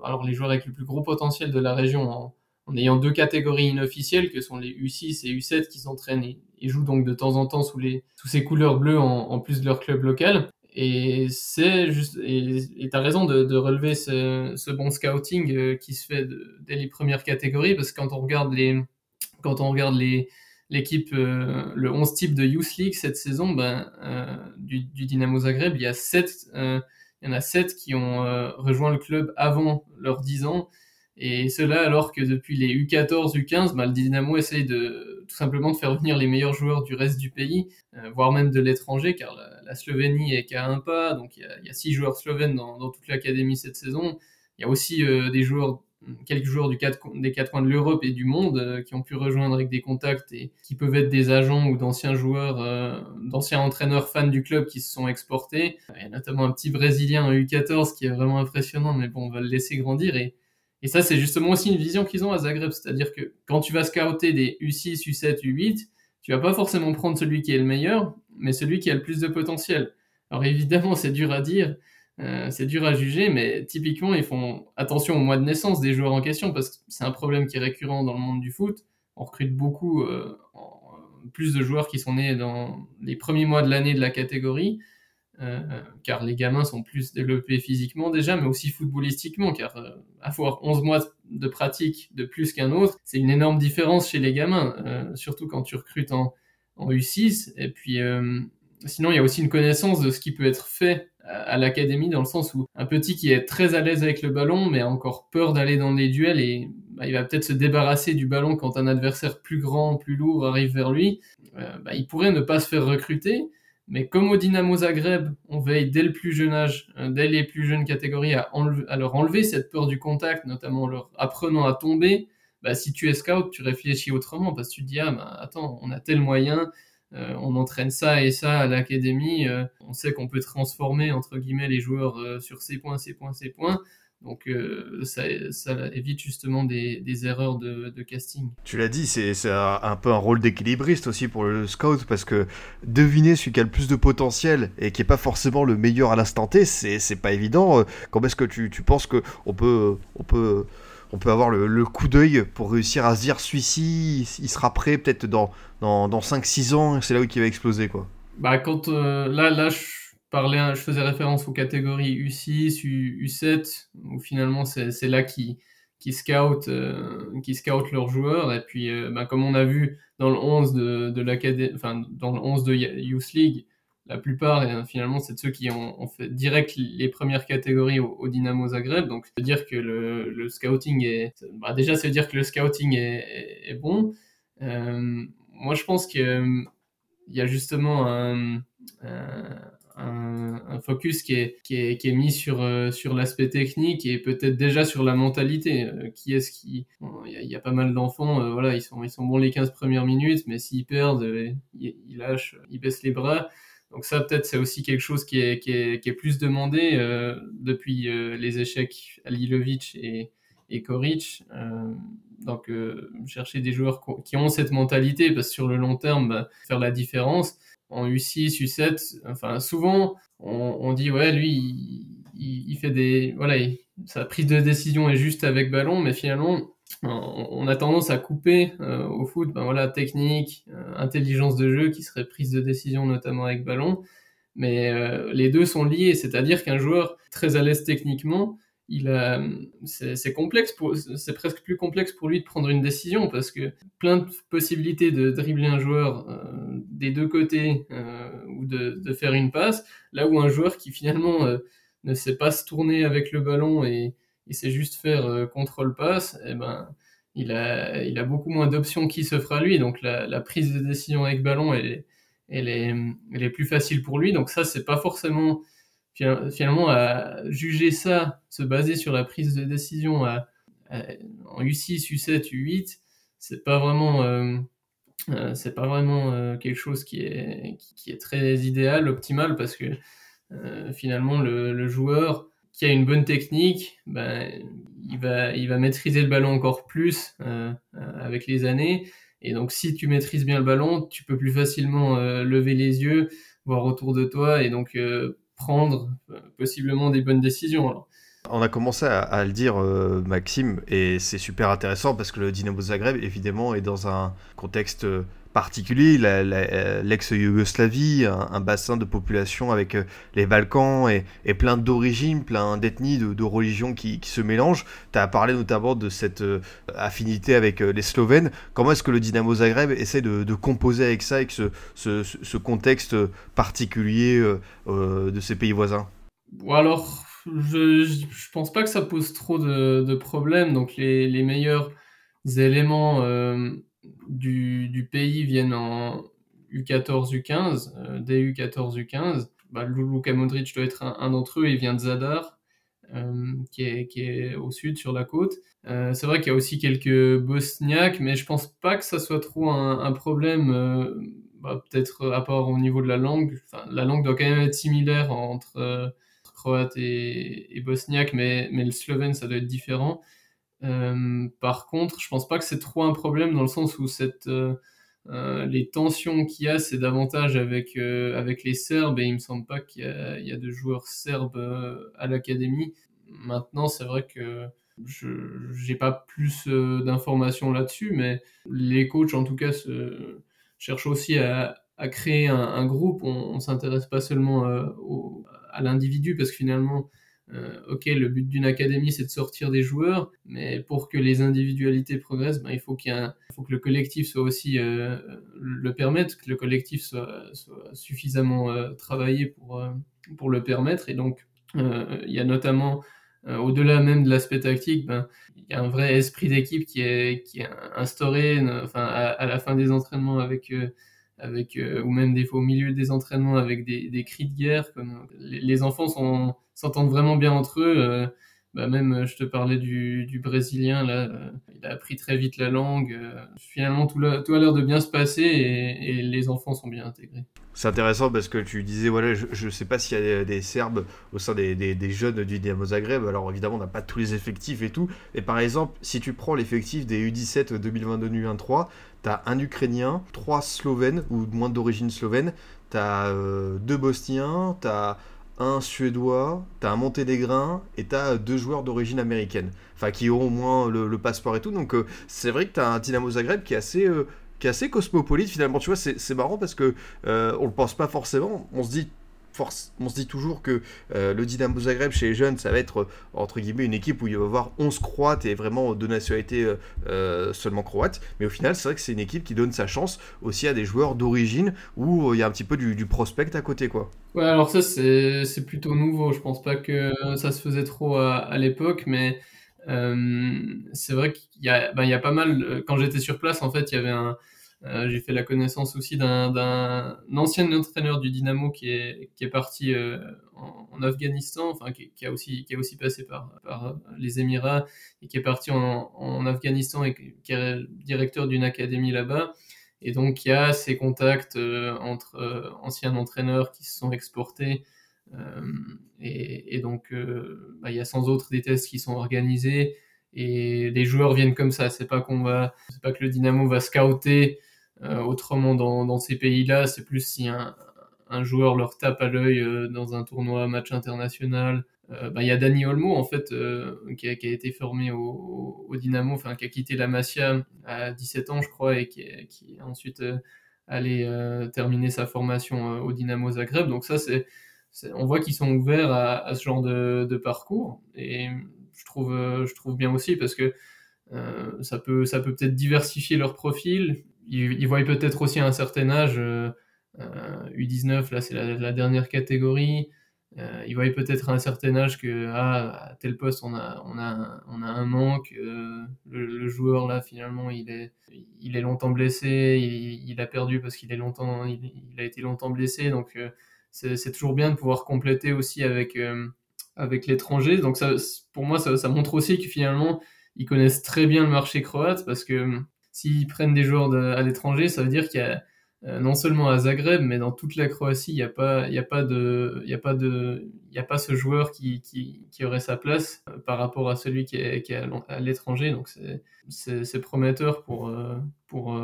alors, les joueurs avec le plus gros potentiel de la région en, ayant deux catégories inofficielles que sont les U6 et U7 qui s'entraînent et, jouent donc de temps en temps sous, les, sous ces couleurs bleues en, plus de leur club local. Et c'est juste, et tu as raison de, de relever ce, ce, bon scouting euh, qui se fait dès les premières catégories, parce que quand on regarde les, quand on regarde les, l'équipe, euh, le 11 type de Youth League cette saison, ben, euh, du, Dynamo Zagreb, il y a 7, euh, il y en a 7 qui ont rejoint le club avant leurs 10 ans. Et cela alors que depuis les U14, U15, ben, le Dynamo essaye de tout simplement de faire venir les meilleurs joueurs du reste du pays, voire même de l'étranger, car la, Slovénie est qu'à un pas, donc il y a, il y a six joueurs slovènes dans, toute l'académie cette saison. Il y a aussi des joueurs quelques joueurs des quatre coins de l'Europe et du monde euh, qui ont pu rejoindre avec des contacts et qui peuvent être des agents ou d'anciens joueurs, euh, d'anciens entraîneurs fans du club qui se sont exportés. Il y a notamment un petit Brésilien, un U14, qui est vraiment impressionnant, mais bon, on va le laisser grandir. Et, et ça, c'est justement aussi une vision qu'ils ont à Zagreb, c'est-à-dire que quand tu vas scouter des U6, U7, U8, tu vas pas forcément prendre celui qui est le meilleur, mais celui qui a le plus de potentiel. Alors évidemment, c'est dur à dire, euh, c'est dur à juger, mais typiquement, ils font attention au mois de naissance des joueurs en question parce que c'est un problème qui est récurrent dans le monde du foot. On recrute beaucoup, euh, en, plus de joueurs qui sont nés dans les premiers mois de l'année de la catégorie, euh, car les gamins sont plus développés physiquement déjà, mais aussi footballistiquement, car avoir 11 mois de pratique de plus qu'un autre, c'est une énorme différence chez les gamins, euh, surtout quand tu recrutes en, en U6. Et puis, euh, sinon, il y a aussi une connaissance de ce qui peut être fait à, l'académie, dans le sens où un petit qui est très à l'aise avec le ballon, mais a encore peur d'aller dans les duels, et bah, il va peut-être se débarrasser du ballon quand un adversaire plus grand, plus lourd arrive vers lui, euh, bah, il pourrait ne pas se faire recruter. Mais comme au Dynamo Zagreb, on veille dès le plus jeune âge, euh, dès les plus jeunes catégories, à, leur enlever cette peur du contact, notamment en leur apprenant à tomber. Bah, si tu es scout, tu réfléchis autrement parce que tu te dis, ah, attends, on a tel moyen, euh, on entraîne ça et ça à l'académie, euh, on sait qu'on peut transformer, entre guillemets, les joueurs euh, sur ces points, ces points, ces points. Donc ça, évite justement des, des erreurs de, de, casting. Tu l'as dit, c'est un peu un rôle d'équilibriste aussi pour le scout parce que deviner celui qui a le plus de potentiel et qui n'est pas forcément le meilleur à l'instant T, c'est pas évident. Comment est-ce que tu, tu penses qu'on peut, on peut on peut avoir le, coup d'œil pour réussir à se dire celui-ci, il sera prêt peut-être dans, dans, dans 5-6 ans, c'est là où il va exploser. Quoi. Bah, quand, euh, là, là, je, parlais, je faisais référence aux catégories U6, U, 7 où finalement c'est là qui, qui scoutent euh, qui scout leurs joueurs. Et puis, euh, bah, comme on a vu dans le 11 de, de enfin, dans le 11 de Youth League, la plupart, et, finalement, c'est de ceux qui ont, fait direct les premières catégories au, Dynamo Zagreb. Donc, ça veut dire que le, scouting est. Bah, déjà, veut dire que le scouting est, bon. Euh, moi, je pense qu'il y a justement un, focus qui est, mis sur, euh, sur l'aspect technique et peut-être déjà sur la mentalité. Euh, qui est-ce qui. Il y, a pas mal d'enfants, voilà, ils sont, bons les 15 premières minutes, mais s'ils perdent, ils lâchent, ils baissent les bras. Donc ça, peut-être, c'est aussi quelque chose qui est, qui est, qui est plus demandé euh, depuis euh, les échecs à Lilovic et, et Koric. Euh, donc chercher des joueurs qui ont cette mentalité, parce que sur le long terme, bah, faire la différence. En U6, U7, enfin souvent, on, on dit ouais, lui, il, il, fait des, voilà, sa prise de décision est juste avec ballon, mais finalement, on a tendance à couper euh, au foot, ben voilà, technique, euh, intelligence de jeu qui serait prise de décision notamment avec ballon, mais euh, les deux sont liés, c'est-à-dire qu'un joueur très à l'aise techniquement, il c'est complexe, c'est presque plus complexe pour lui de prendre une décision parce que plein de possibilités de dribbler un joueur des deux côtés ou de, de, faire une passe, là où un joueur qui finalement ne sait pas se tourner avec le ballon et il sait juste faire euh, contrôle passe, et eh ben il a, il a beaucoup moins d'options qui se fera lui. Donc la, prise de décision avec ballon, elle est, est, est plus facile pour lui. Donc ça, c'est pas forcément finalement à juger ça, se baser sur la prise de décision à, en U6, U7, U8, c'est pas vraiment, euh, euh, c'est pas vraiment quelque chose qui est, qui, est très idéal, optimal, parce que finalement le, le, joueur qui a une bonne technique, ben, il, va, il va maîtriser le ballon encore plus euh, euh, avec les années. Et donc, si tu maîtrises bien le ballon, tu peux plus facilement euh, lever les yeux, voir autour de toi et donc prendre possiblement des bonnes décisions. On a commencé à, le dire, Maxime, et c'est super intéressant parce que le Dynamo Zagreb, évidemment, est dans un contexte particulier, euh, l'ex-Yougoslavie, un, bassin de population avec euh, les Balkans et, plein d'origines, plein d'ethnies, de, religions qui, se mélangent. Tu as parlé notamment de cette euh, affinité avec les Slovènes. Comment est-ce que le Dynamo Zagreb essaie de, composer avec ça, avec ce, contexte particulier de ces pays voisins? Bon, Alors, je, je pense pas que ça pose trop de, problèmes. Donc, les meilleurs éléments du, du, pays viennent en U14, U15, euh, dès U14, U15. Bah, Luka Modric doit être un, d'entre eux, il vient de Zadar, euh, qui, est, qui, est, au sud, sur la côte. Euh, c'est vrai qu'il y a aussi quelques Bosniaques, mais je pense pas que ça soit trop un, un problème, euh, bah, peut-être à part au niveau de la langue. La langue doit quand même être similaire entre euh, croate et, et bosniaque, mais, mais le slovène, ça doit être différent. Euh, par contre, je pense pas que c'est trop un problème dans le sens où euh, euh, les tensions qu'il y a, c'est davantage avec, avec les Serbes et il me semble pas qu'il y, y, a de joueurs serbes à l'académie. Maintenant, c'est vrai que je j'ai pas plus d'informations là-dessus, mais les coachs en tout cas cherchent aussi à, créer un, groupe. On, on s'intéresse pas seulement à l'individu parce que finalement euh, ok, le but d'une académie, c'est de sortir des joueurs, mais pour que les individualités progressent, ben, il faut qu'il faut que le collectif soit aussi euh, le permettre, que le collectif soit, soit suffisamment euh, travaillé pour, pour le permettre. Et donc, il y a notamment, au-delà même de l'aspect tactique, ben, il y a un vrai esprit d'équipe qui est, qui est instauré enfin, à, la fin des entraînements avec avec ou même des fois au milieu des entraînements avec des, des cris de guerre comme les, les enfants s'entendent vraiment bien entre eux. Euh, bah même, euh, je te parlais du, du Brésilien, là, euh, il a appris très vite la langue. finalement, tout, tout a l'air de bien se passer et, les enfants sont bien intégrés. C'est intéressant parce que tu disais, voilà, je ne sais pas s'il y a des, Serbes au sein des, des, des, jeunes du Dynamo Zagreb. Alors évidemment, on n'a pas tous les effectifs et tout. Et par exemple, si tu prends l'effectif des U17 2022-2023, tu as un Ukrainien, trois Slovènes ou moins d'origine slovène, tu as deux Bosniens, tu as un Suédois, t'as un Monténégrin et t'as deux joueurs d'origine américaine. Enfin, qui ont au moins le, passeport et tout. Donc, euh, c'est vrai que t'as un Dynamo Zagreb qui est assez. Euh, qui est assez cosmopolite finalement, tu vois, c'est marrant parce que euh, on le pense pas forcément. On se dit on se dit toujours que euh, le Dynamo Zagreb chez les jeunes, ça va être entre guillemets une équipe où il va y avoir 11 croates et vraiment de nationalité euh, euh, seulement croate. Mais au final, c'est vrai que c'est une équipe qui donne sa chance aussi à des joueurs d'origine où il y a un petit peu du, prospect à côté, quoi. Ouais, alors ça, c'est plutôt nouveau. Je pense pas que ça se faisait trop à, l'époque, mais c'est vrai qu'il y, ben, y a pas mal. Quand j'étais sur place, en fait, il y avait un euh, j'ai fait la connaissance aussi d'un ancien entraîneur du Dynamo qui est, parti euh, en, Afghanistan, enfin qui, a aussi, passé par, par les Émirats et qui est parti en, Afghanistan et qui est directeur d'une académie là-bas. Et donc il y a ces contacts euh, entre anciens entraîneurs qui se sont exportés. Et, donc bah, il y a sans autre des tests qui sont organisés et les joueurs viennent comme ça. C'est pas c'est pas que le Dynamo va scouter euh, autrement dans, dans ces pays-là, c'est plus si un, un, joueur leur tape à l'œil euh, dans un tournoi, match international. Euh, bah, il y a Dani Olmo en fait qui a, été formé au, au, Dynamo, enfin qui a quitté la Masia à 17 ans je crois et qui, qui ensuite allé terminer sa formation au Dynamo Zagreb. Donc ça c'est, on voit qu'ils sont ouverts à, à ce genre de, de, parcours et je trouve je trouve bien aussi parce que ça peut ça peut peut-être diversifier leur profil ils, voient peut-être aussi à un certain âge, U19, euh, euh, là c'est la, dernière catégorie, euh, ils voient peut-être à un certain âge que ah, à tel poste on a, on a, on a un manque, le, joueur là finalement il est, il est longtemps blessé, il, a perdu parce qu'il est longtemps, il, a été longtemps blessé, donc c'est toujours bien de pouvoir compléter aussi avec, avec l'étranger. Donc ça, pour moi ça montre aussi que finalement ils connaissent très bien le marché croate parce que s'ils prennent des joueurs à l'étranger, ça veut dire qu'il y a euh, non seulement à Zagreb, mais dans toute la Croatie, il n'y a pas, y a pas a a pas ce joueur qui, qui, qui aurait sa place euh, par rapport à celui qui est, qui est à l'étranger. Donc c'est prometteur pour, euh, pour,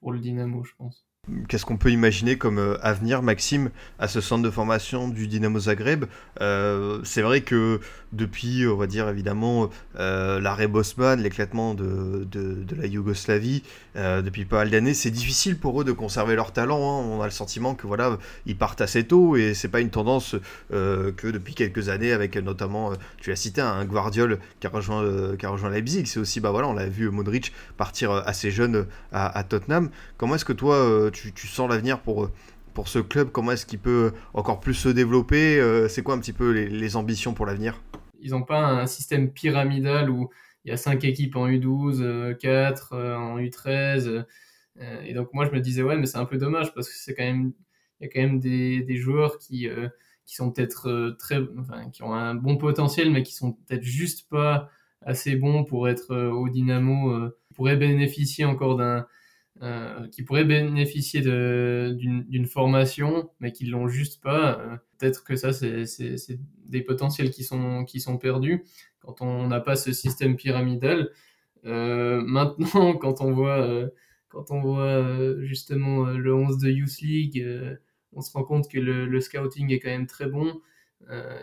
pour le Dynamo, je pense. Qu'est-ce qu'on peut imaginer comme euh, avenir, Maxime, à ce centre de formation du Dynamo Zagreb? Euh, C'est vrai que depuis, on va dire évidemment, euh, l'arrêt Bosman, l'éclatement de, la Yougoslavie, depuis pas mal d'années, c'est difficile pour eux de conserver leur talent. Hein. On a le sentiment que voilà, ils partent assez tôt et c'est pas une tendance que depuis quelques années, avec notamment, tu as cité un Guardiol qui a rejoint, qui a rejoint Leipzig. C'est aussi, bah voilà, on l'a vu Modric partir assez jeune à Tottenham. Comment est-ce que toi tu, sens l'avenir pour, pour ce club Comment est-ce qu'il peut encore plus se développer euh, C'est quoi un petit peu les, ambitions pour l'avenir? Ils n'ont pas un système pyramidal où il y a 5 équipes en U12, 4 euh, en U13. Euh, et donc moi je me disais ouais mais c'est un peu dommage parce que c'est quand même il y a quand même des, des joueurs qui qui sont peut-être très qui ont un bon potentiel mais qui sont peut-être juste pas assez bons pour être au Dynamo pourraient bénéficier encore d'un euh, qui pourraient bénéficier d'une formation, mais qui l'ont juste pas. Euh, peut-être que ça, c'est des potentiels qui sont, qui sont perdus quand on n'a pas ce système pyramidal. Euh, maintenant, quand on voit, quand on voit justement le 11 de Youth League, on se rend compte que le, scouting est quand même très bon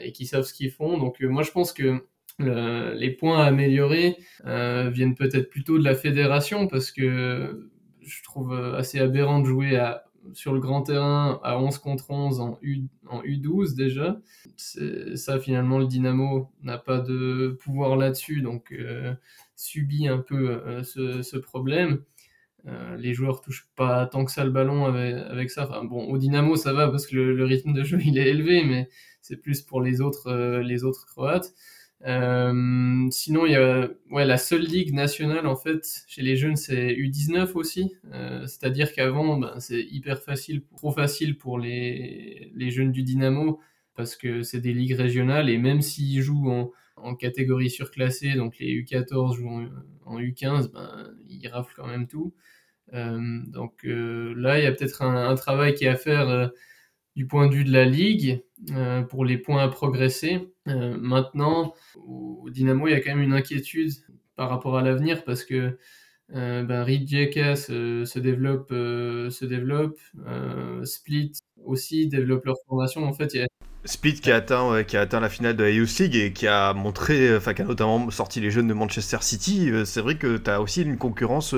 et qu'ils savent ce qu'ils font. Donc moi, je pense que les points à améliorer viennent peut-être plutôt de la fédération parce que je trouve euh, assez aberrant de jouer sur le grand terrain à 11 contre 11 en, U, en U12 déjà. Ça, finalement, le Dynamo n'a pas de pouvoir là-dessus, donc euh, subit un peu euh, ce, problème. Les joueurs touchent pas tant que ça le ballon avec, ça. Enfin, bon, au Dynamo, ça va parce que le, le, rythme de jeu il est élevé, mais c'est plus pour les autres, les autres Croates. Euh, sinon, il y a ouais, la seule ligue nationale en fait chez les jeunes, c'est U19 aussi. Euh, C'est-à-dire qu'avant, ben, c'est hyper facile, trop facile pour les, les jeunes du Dynamo parce que c'est des ligues régionales et même s'ils jouent en, en, catégorie surclassée, donc les U14 jouent en, en U15, ben, ils raflent quand même tout. Euh, donc là, il y a peut-être un, un, travail qui est à faire du point de vue de la ligue euh, pour les points à progresser. Euh, maintenant, au Dynamo, il y a quand même une inquiétude par rapport à l'avenir parce que euh, ben, se, se, développe, euh, se développe euh, Split aussi développe leur formation. En fait, Split qui a atteint, qui a atteint la finale de la Youth League et qui a montré, enfin qui a notamment sorti les jeunes de Manchester City. C'est vrai que tu as aussi une concurrence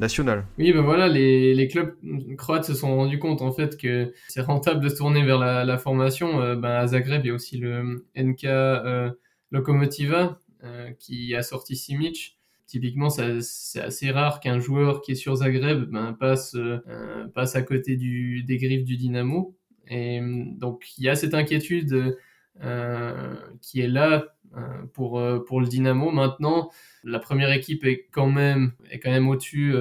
nationale. Oui, ben voilà, les, les, clubs croates se sont rendus compte en fait que c'est rentable de se tourner vers la, formation. Euh, ben, à Zagreb, il y a aussi le NK euh, Lokomotiva euh, qui a sorti Simic. Typiquement, c'est assez rare qu'un joueur qui est sur Zagreb ben, passe, passe à côté des griffes du Dynamo. Et donc, il y a cette inquiétude euh, qui est là euh, pour, euh, pour le Dynamo. Maintenant, la première équipe est quand même, est quand même au-dessus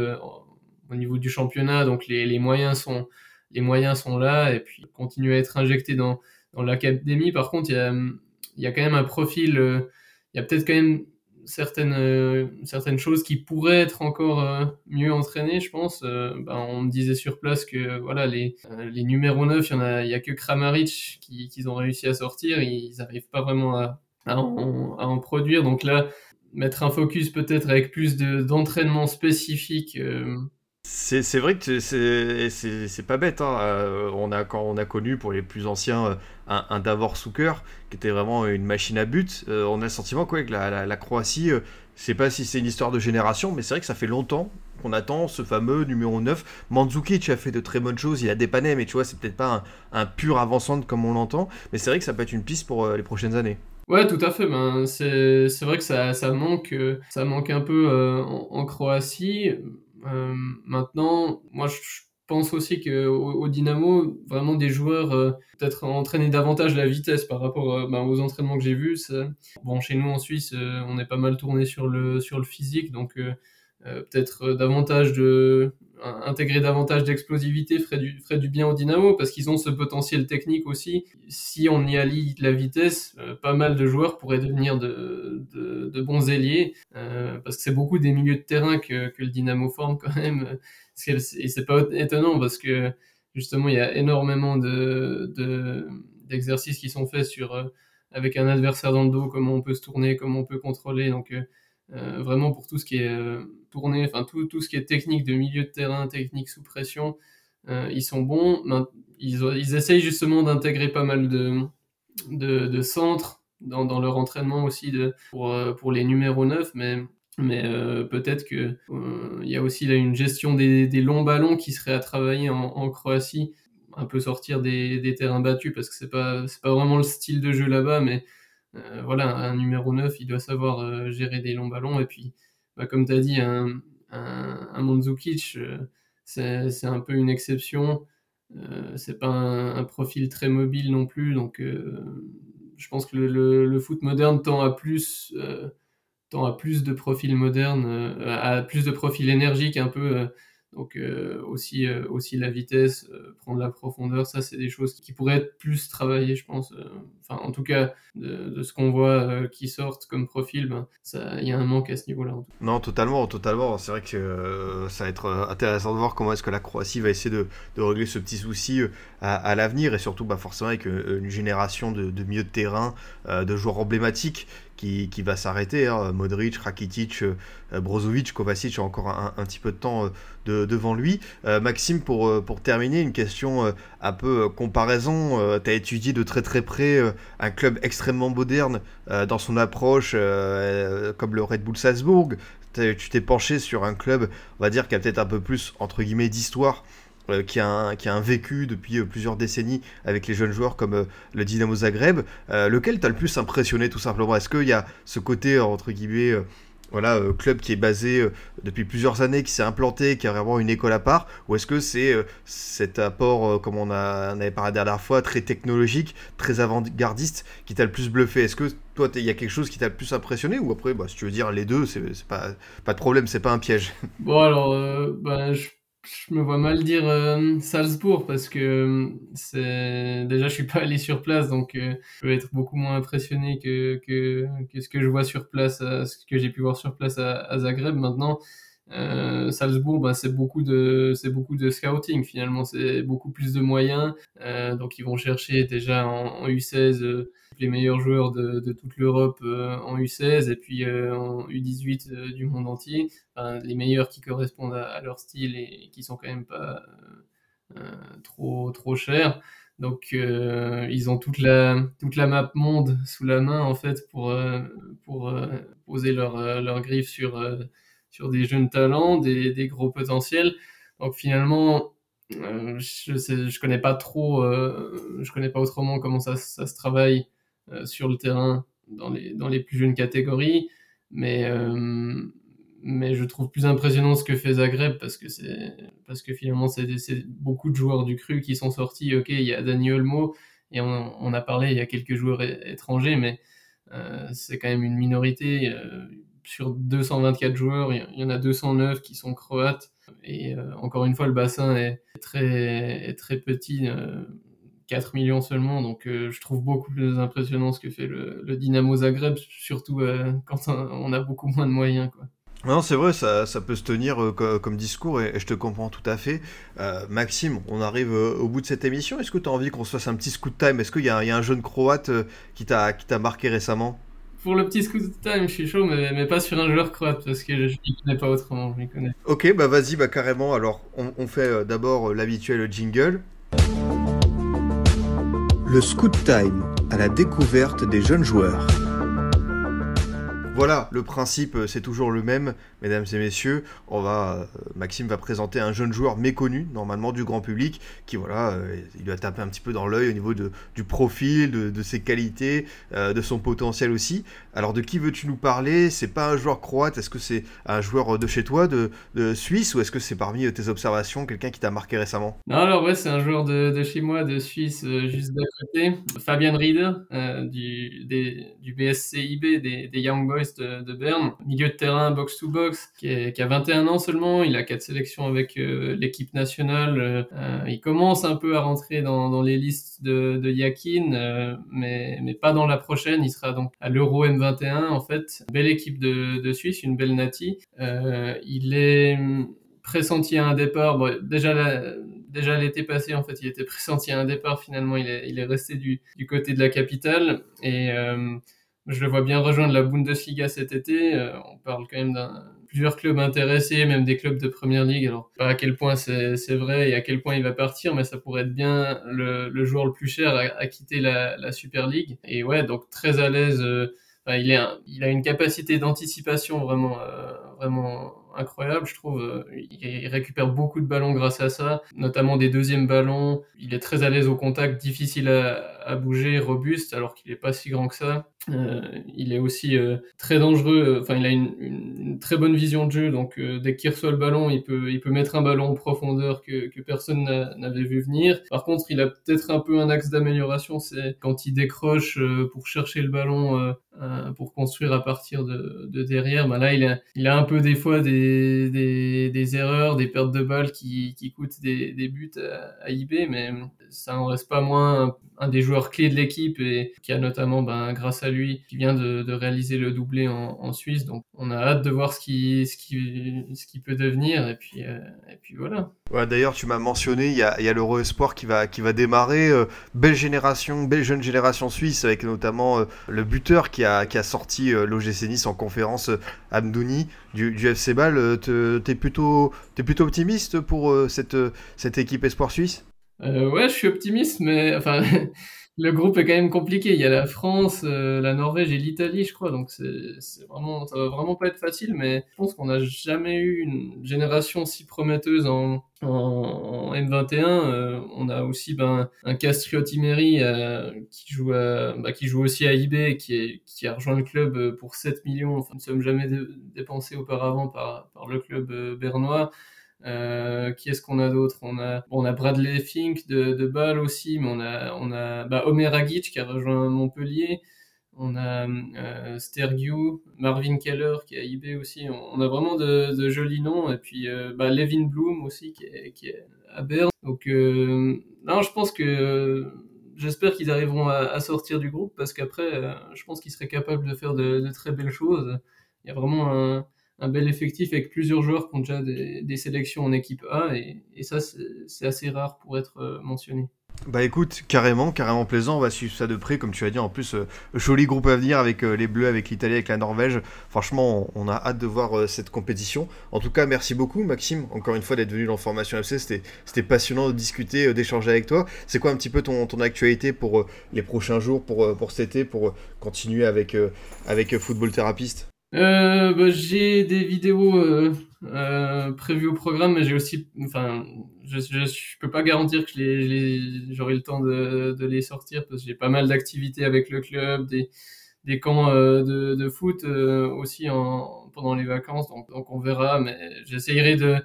au niveau du championnat, donc les, les, moyens sont, les moyens sont là et puis continuer à être injecté dans, dans l'académie. Par contre, il y a, il y a quand même un profil, il y a peut-être quand même certaines, euh, certaines choses qui pourraient être encore euh, mieux entraînées, je pense. Euh, ben, on me disait sur place que voilà, les, les numéros 9, il y en a, y a que Kramaric qui, qui ont réussi à sortir. Ils n'arrivent pas vraiment à, à, en, à, en, produire. Donc là, mettre un focus peut-être avec plus d'entraînement spécifique c'est vrai que c'est pas bête. Hein. Euh, on, a, quand on a connu pour les plus anciens euh, un, Davor Souker qui était vraiment une machine à but. Euh, on a le sentiment quoi, que la, Croatie, euh, sais pas si c'est une histoire de génération, mais c'est vrai que ça fait longtemps qu'on attend ce fameux numéro 9. Mandzukic a fait de très bonnes choses, il a dépanné, mais tu vois, c'est peut-être pas un, pur avant comme on l'entend. Mais c'est vrai que ça peut être une piste pour les prochaines années. Ouais, tout à fait. Ben, c'est vrai que ça, manque, un peu en Croatie. Euh, maintenant, moi, je pense aussi qu'au au Dynamo, vraiment des joueurs euh, peut-être entraîner davantage la vitesse par rapport euh, ben, aux entraînements que j'ai vus. Bon, chez nous en Suisse, euh, on est pas mal tourné sur le, sur le physique, donc peut-être davantage de intégrer davantage d'explosivité ferait du, ferait du bien au Dynamo parce qu'ils ont ce potentiel technique aussi. Si on y allie la vitesse, euh, pas mal de joueurs pourraient devenir de, de, de bons ailiers euh, parce que c'est beaucoup des milieux de terrain que, que le Dynamo forme quand même. Et c'est pas étonnant parce que justement il y a énormément de, de d'exercices qui sont faits sur euh, avec un adversaire dans le dos, comment on peut se tourner, comment on peut contrôler. Donc euh, euh, vraiment pour tout ce qui est euh, tourné, enfin tout, tout ce qui est technique de milieu de terrain, technique sous pression, euh, ils sont bons. Ils, ils essayent justement d'intégrer pas mal de, de, centres dans, dans, leur entraînement aussi de, pour, pour les numéros 9, mais, mais euh, peut-être que euh, il y a aussi là une gestion des, des, longs ballons qui serait à travailler en, Croatie, un peu sortir des, des terrains battus parce que c'est pas pas vraiment le style de jeu là-bas, mais euh, voilà, un numéro 9, il doit savoir euh, gérer des longs ballons. Et puis, bah, comme tu as dit, un, un, un Mandzukic, euh, c'est un peu une exception. c'est pas un, profil très mobile non plus. Donc, je pense que le, le, le, foot moderne tend à plus, tend à plus de profils modernes, à plus de profils énergiques un peu donc euh, aussi, euh, aussi la vitesse, euh, prendre la profondeur, ça c'est des choses qui pourraient être plus travaillées, je pense. Enfin, en tout cas, de, ce qu'on voit qui sortent comme profil, ben, il y a un manque à ce niveau-là. Non, totalement, totalement. C'est vrai que ça va être intéressant de voir comment est-ce que la Croatie va essayer de, régler ce petit souci à, à l'avenir et surtout bah, forcément avec une génération de, de milieux de terrain, de joueurs emblématiques qui, qui va s'arrêter. Hein. Modric, Rakitic, euh, Brozovic, Kovacic a encore un, un, petit peu de temps euh, de, devant lui. Euh, Maxime, pour, pour terminer, une question un peu comparaison. tu as étudié de très très près un club extrêmement moderne dans son approche, comme le Red Bull Salzbourg. Tu t'es penché sur un club, on va dire, qui a peut-être un peu plus, entre guillemets, d'histoire qui, a un, qui a un vécu depuis plusieurs décennies avec les jeunes joueurs comme le Dynamo Zagreb. lequel t'a le plus impressionné tout simplement? Est-ce qu'il y a ce côté, entre guillemets, voilà, euh, club qui est basé euh, depuis plusieurs années, qui s'est implanté, qui a vraiment une école à part, ou est-ce que c'est euh, cet apport, comme on, a, on avait parlé la dernière fois, très technologique, très avant-gardiste, qui t'a le plus bluffé? Est-ce que toi, il y a quelque chose qui t'a le plus impressionné, ou après, bah, si tu veux dire les deux, c'est pas, pas de problème, c'est pas un piège. Bon, alors, bah, je je me vois mal dire euh, Salzbourg parce que euh, c'est déjà je suis pas allé sur place donc euh, je peux être beaucoup moins impressionné que, que, que ce que je vois sur place, ce que j'ai pu voir sur place à, à Zagreb. Maintenant, euh, Salzbourg, bah, c'est beaucoup de c'est beaucoup de scouting finalement, c'est beaucoup plus de moyens. Euh, donc ils vont chercher déjà en, en U16 euh, les meilleurs joueurs de, toute l'Europe euh, en U16 et puis en U18 du monde entier, les meilleurs qui correspondent à, leur style et qui sont quand même pas trop trop chers. Donc ils ont toute la toute la map monde sous la main en fait pour pour poser leur leur griffe sur sur des jeunes talents, des, gros potentiels. Donc finalement, euh, je sais, connais pas trop, euh, je connais pas autrement comment ça, se travaille euh, sur le terrain dans les plus jeunes catégories, mais euh, mais je trouve plus impressionnant ce que fait Zagreb parce que finalement c'est beaucoup de joueurs du cru qui sont sortis. Ok, il y a Dani Olmo et on, a parlé, il y a quelques joueurs étrangers, mais c'est quand même une minorité. Euh, sur 224 joueurs, il y en a 209 qui sont croates. Et euh, encore une fois, le bassin est très, très petit, euh, 4 millions seulement. Donc euh, je trouve beaucoup plus impressionnant ce que fait le, Dynamo Zagreb, surtout euh, quand on a beaucoup moins de moyens. Non, c'est vrai, ça, peut se tenir euh, comme discours et, je te comprends tout à fait. Euh, Maxime, on arrive euh, au bout de cette émission. Est-ce que tu as envie qu'on se fasse un petit scoot time? Est-ce qu'il y, a un jeune croate euh, qui t'a marqué récemment? Pour le petit scoot time, je suis chaud, mais, mais, pas sur un joueur croate parce que je ne connais pas autrement, je connais. Ok, bah vas-y, bah carrément. Alors, on, on fait euh, d'abord l'habituel jingle. Le scoot time à la découverte des jeunes joueurs. Voilà, le principe c'est toujours le même, mesdames et messieurs. On va, euh, Maxime va présenter un jeune joueur méconnu normalement du grand public, qui voilà, euh, il lui a tapé un petit peu dans l'œil au niveau du profil, de, ses qualités, euh, de son potentiel aussi. Alors de qui veux-tu nous parler? C'est pas un joueur croate Est-ce que c'est un joueur de chez toi, de, Suisse, ou est-ce que c'est parmi tes observations quelqu'un qui t'a marqué récemment? Non, alors ouais, c'est un joueur de, chez moi, de Suisse, euh, juste d'à côté. Fabian Rieder du, des, du BSCIB, des Young Boys de, de, Berne, milieu de terrain box-to-box, qui, a 21 ans seulement, il a quatre sélections avec euh, l'équipe nationale, euh, il commence un peu à rentrer dans, les listes de, Yakin, euh, mais, mais pas dans la prochaine, il sera donc à l'Euro M21 en fait, belle équipe de, de Suisse, une belle nati, il est pressenti à un départ, déjà déjà l'été passé, en fait, il était pressenti à un départ. Finalement, il est, il est resté du, du côté de la capitale. Et euh, je le vois bien rejoindre la Bundesliga cet été. Euh, on parle quand même d'un plusieurs clubs intéressés, même des clubs de première ligue. Alors, pas à quel point c'est vrai et à quel point il va partir, mais ça pourrait être bien le, le joueur le plus cher à, à quitter la, la, Super League. Et ouais, donc très à l'aise. Euh, il, est il a une capacité d'anticipation vraiment, euh, vraiment incroyable, je trouve. Il récupère beaucoup de ballons grâce à ça, notamment des deuxièmes ballons. Il est très à l'aise au contact, difficile à, à bouger, robuste, alors qu'il n'est pas si grand que ça. Euh, il est aussi euh, très dangereux. Enfin, il a une, très bonne vision de jeu. Donc, euh, dès qu'il reçoit le ballon, il peut, il peut mettre un ballon en profondeur que, personne n'avait vu venir. Par contre, il a peut-être un peu un axe d'amélioration. C'est quand il décroche euh, pour chercher le ballon, euh, pour construire à partir de, de derrière. Ben là, il a, il a un peu des fois des, des, erreurs, des pertes de balles qui, qui coûtent des, des buts à, à IB, mais ça en reste pas moins un, un des joueurs clés de l'équipe et qui a notamment, ben, grâce à lui, qui vient de, de réaliser le doublé en, en, Suisse. Donc, on a hâte de voir ce qui, ce qui, ce qui peut devenir. Et puis, euh, et puis voilà. Ouais, D'ailleurs, tu m'as mentionné, il y a, y a l'Euro Espoir qui va, qui va démarrer. Euh, belle génération, belle jeune génération suisse, avec notamment euh, le buteur qui a, qui a sorti l'OGC Nice en conférence, Amdouni, du, du FC Bâle. T'es plutôt, es plutôt optimiste pour cette, cette équipe Espoir suisse? Euh, ouais, je suis optimiste, mais enfin, le groupe est quand même compliqué. Il y a la France, euh, la Norvège et l'Italie, je crois. Donc c'est vraiment, ça va vraiment pas être facile. Mais je pense qu'on n'a jamais eu une génération si prometteuse en, en, M21. Euh, on a aussi ben, un Castriot Imeri euh, qui joue bah, qui joue aussi à IB, qui, est, qui a rejoint le club pour 7 millions. Enfin, nous ne sommes jamais dépensés auparavant par, par le club bernois. Euh, qui est-ce qu'on a d'autre? On a, on a Bradley Fink de, de Bâle aussi, mais on a, on a bah, Omer Agic qui a rejoint Montpellier. On a euh, Stergiou, Marvin Keller qui est à IB aussi. On, a vraiment de, jolis noms. Et puis euh, bah, Levin Bloom aussi qui est, à Berne. Donc euh, non, je pense que j'espère qu'ils arriveront à, sortir du groupe parce qu'après, je pense qu'ils seraient capables de faire de, très belles choses. Il y a vraiment un, un bel effectif avec plusieurs joueurs qui ont déjà des, sélections en équipe A et, ça c'est assez rare pour être euh, mentionné. Bah écoute, carrément, carrément plaisant, on va suivre ça de près, comme tu as dit, en plus, euh, joli groupe à venir avec euh, les Bleus, avec l'Italie, avec la Norvège. Franchement, on, a hâte de voir cette compétition. En tout cas, merci beaucoup, Maxime, encore une fois, d'être venu dans Formation FC. C'était passionnant de discuter, d'échanger avec toi. C'est quoi un petit peu ton, actualité pour les prochains jours, pour, cet été, pour continuer avec, avec Football Thérapeute euh, bah, j'ai des vidéos euh, euh, prévues au programme, mais j'ai aussi, enfin, je, je, peux pas garantir que j'aurai le temps de, de, les sortir parce que j'ai pas mal d'activités avec le club, des, des camps euh, de, de, foot euh, aussi en, pendant les vacances, donc, donc on verra, mais j'essayerai de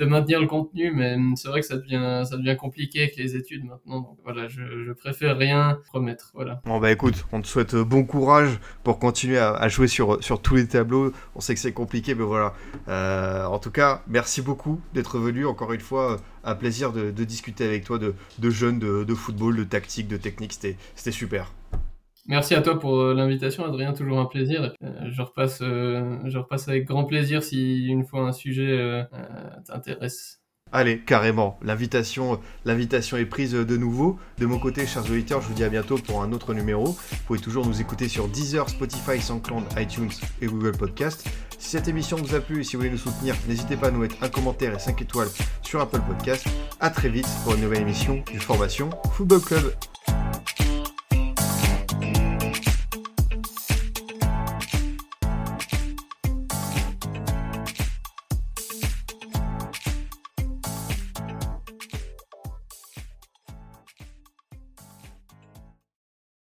de maintenir le contenu, mais c'est vrai que ça devient, compliqué avec les études maintenant. Donc voilà, je, préfère rien promettre. Voilà. Bon bah écoute, on te souhaite euh, bon courage pour continuer à, jouer sur, tous les tableaux. On sait que c'est compliqué, mais voilà. Euh, en tout cas, merci beaucoup d'être venu. Encore une fois, un plaisir de, discuter avec toi de, jeunes, de football, de tactique, de technique. C'était super. Merci à toi pour euh, l'invitation, Adrien, toujours un plaisir. Euh, je repasse, euh, je repasse avec grand plaisir si une fois un sujet t'intéresse. Allez, carrément, l'invitation, l'invitation est prise de nouveau. De mon côté, chers auditeurs, je vous dis à bientôt pour un autre numéro. Vous pouvez toujours nous écouter sur Deezer, Spotify, SoundCloud, iTunes et Google Podcast. Si cette émission vous a plu et si vous voulez nous soutenir, n'hésitez pas à nous mettre un commentaire et 5 étoiles sur Apple Podcast. A très vite pour une nouvelle émission du Formation Football Club.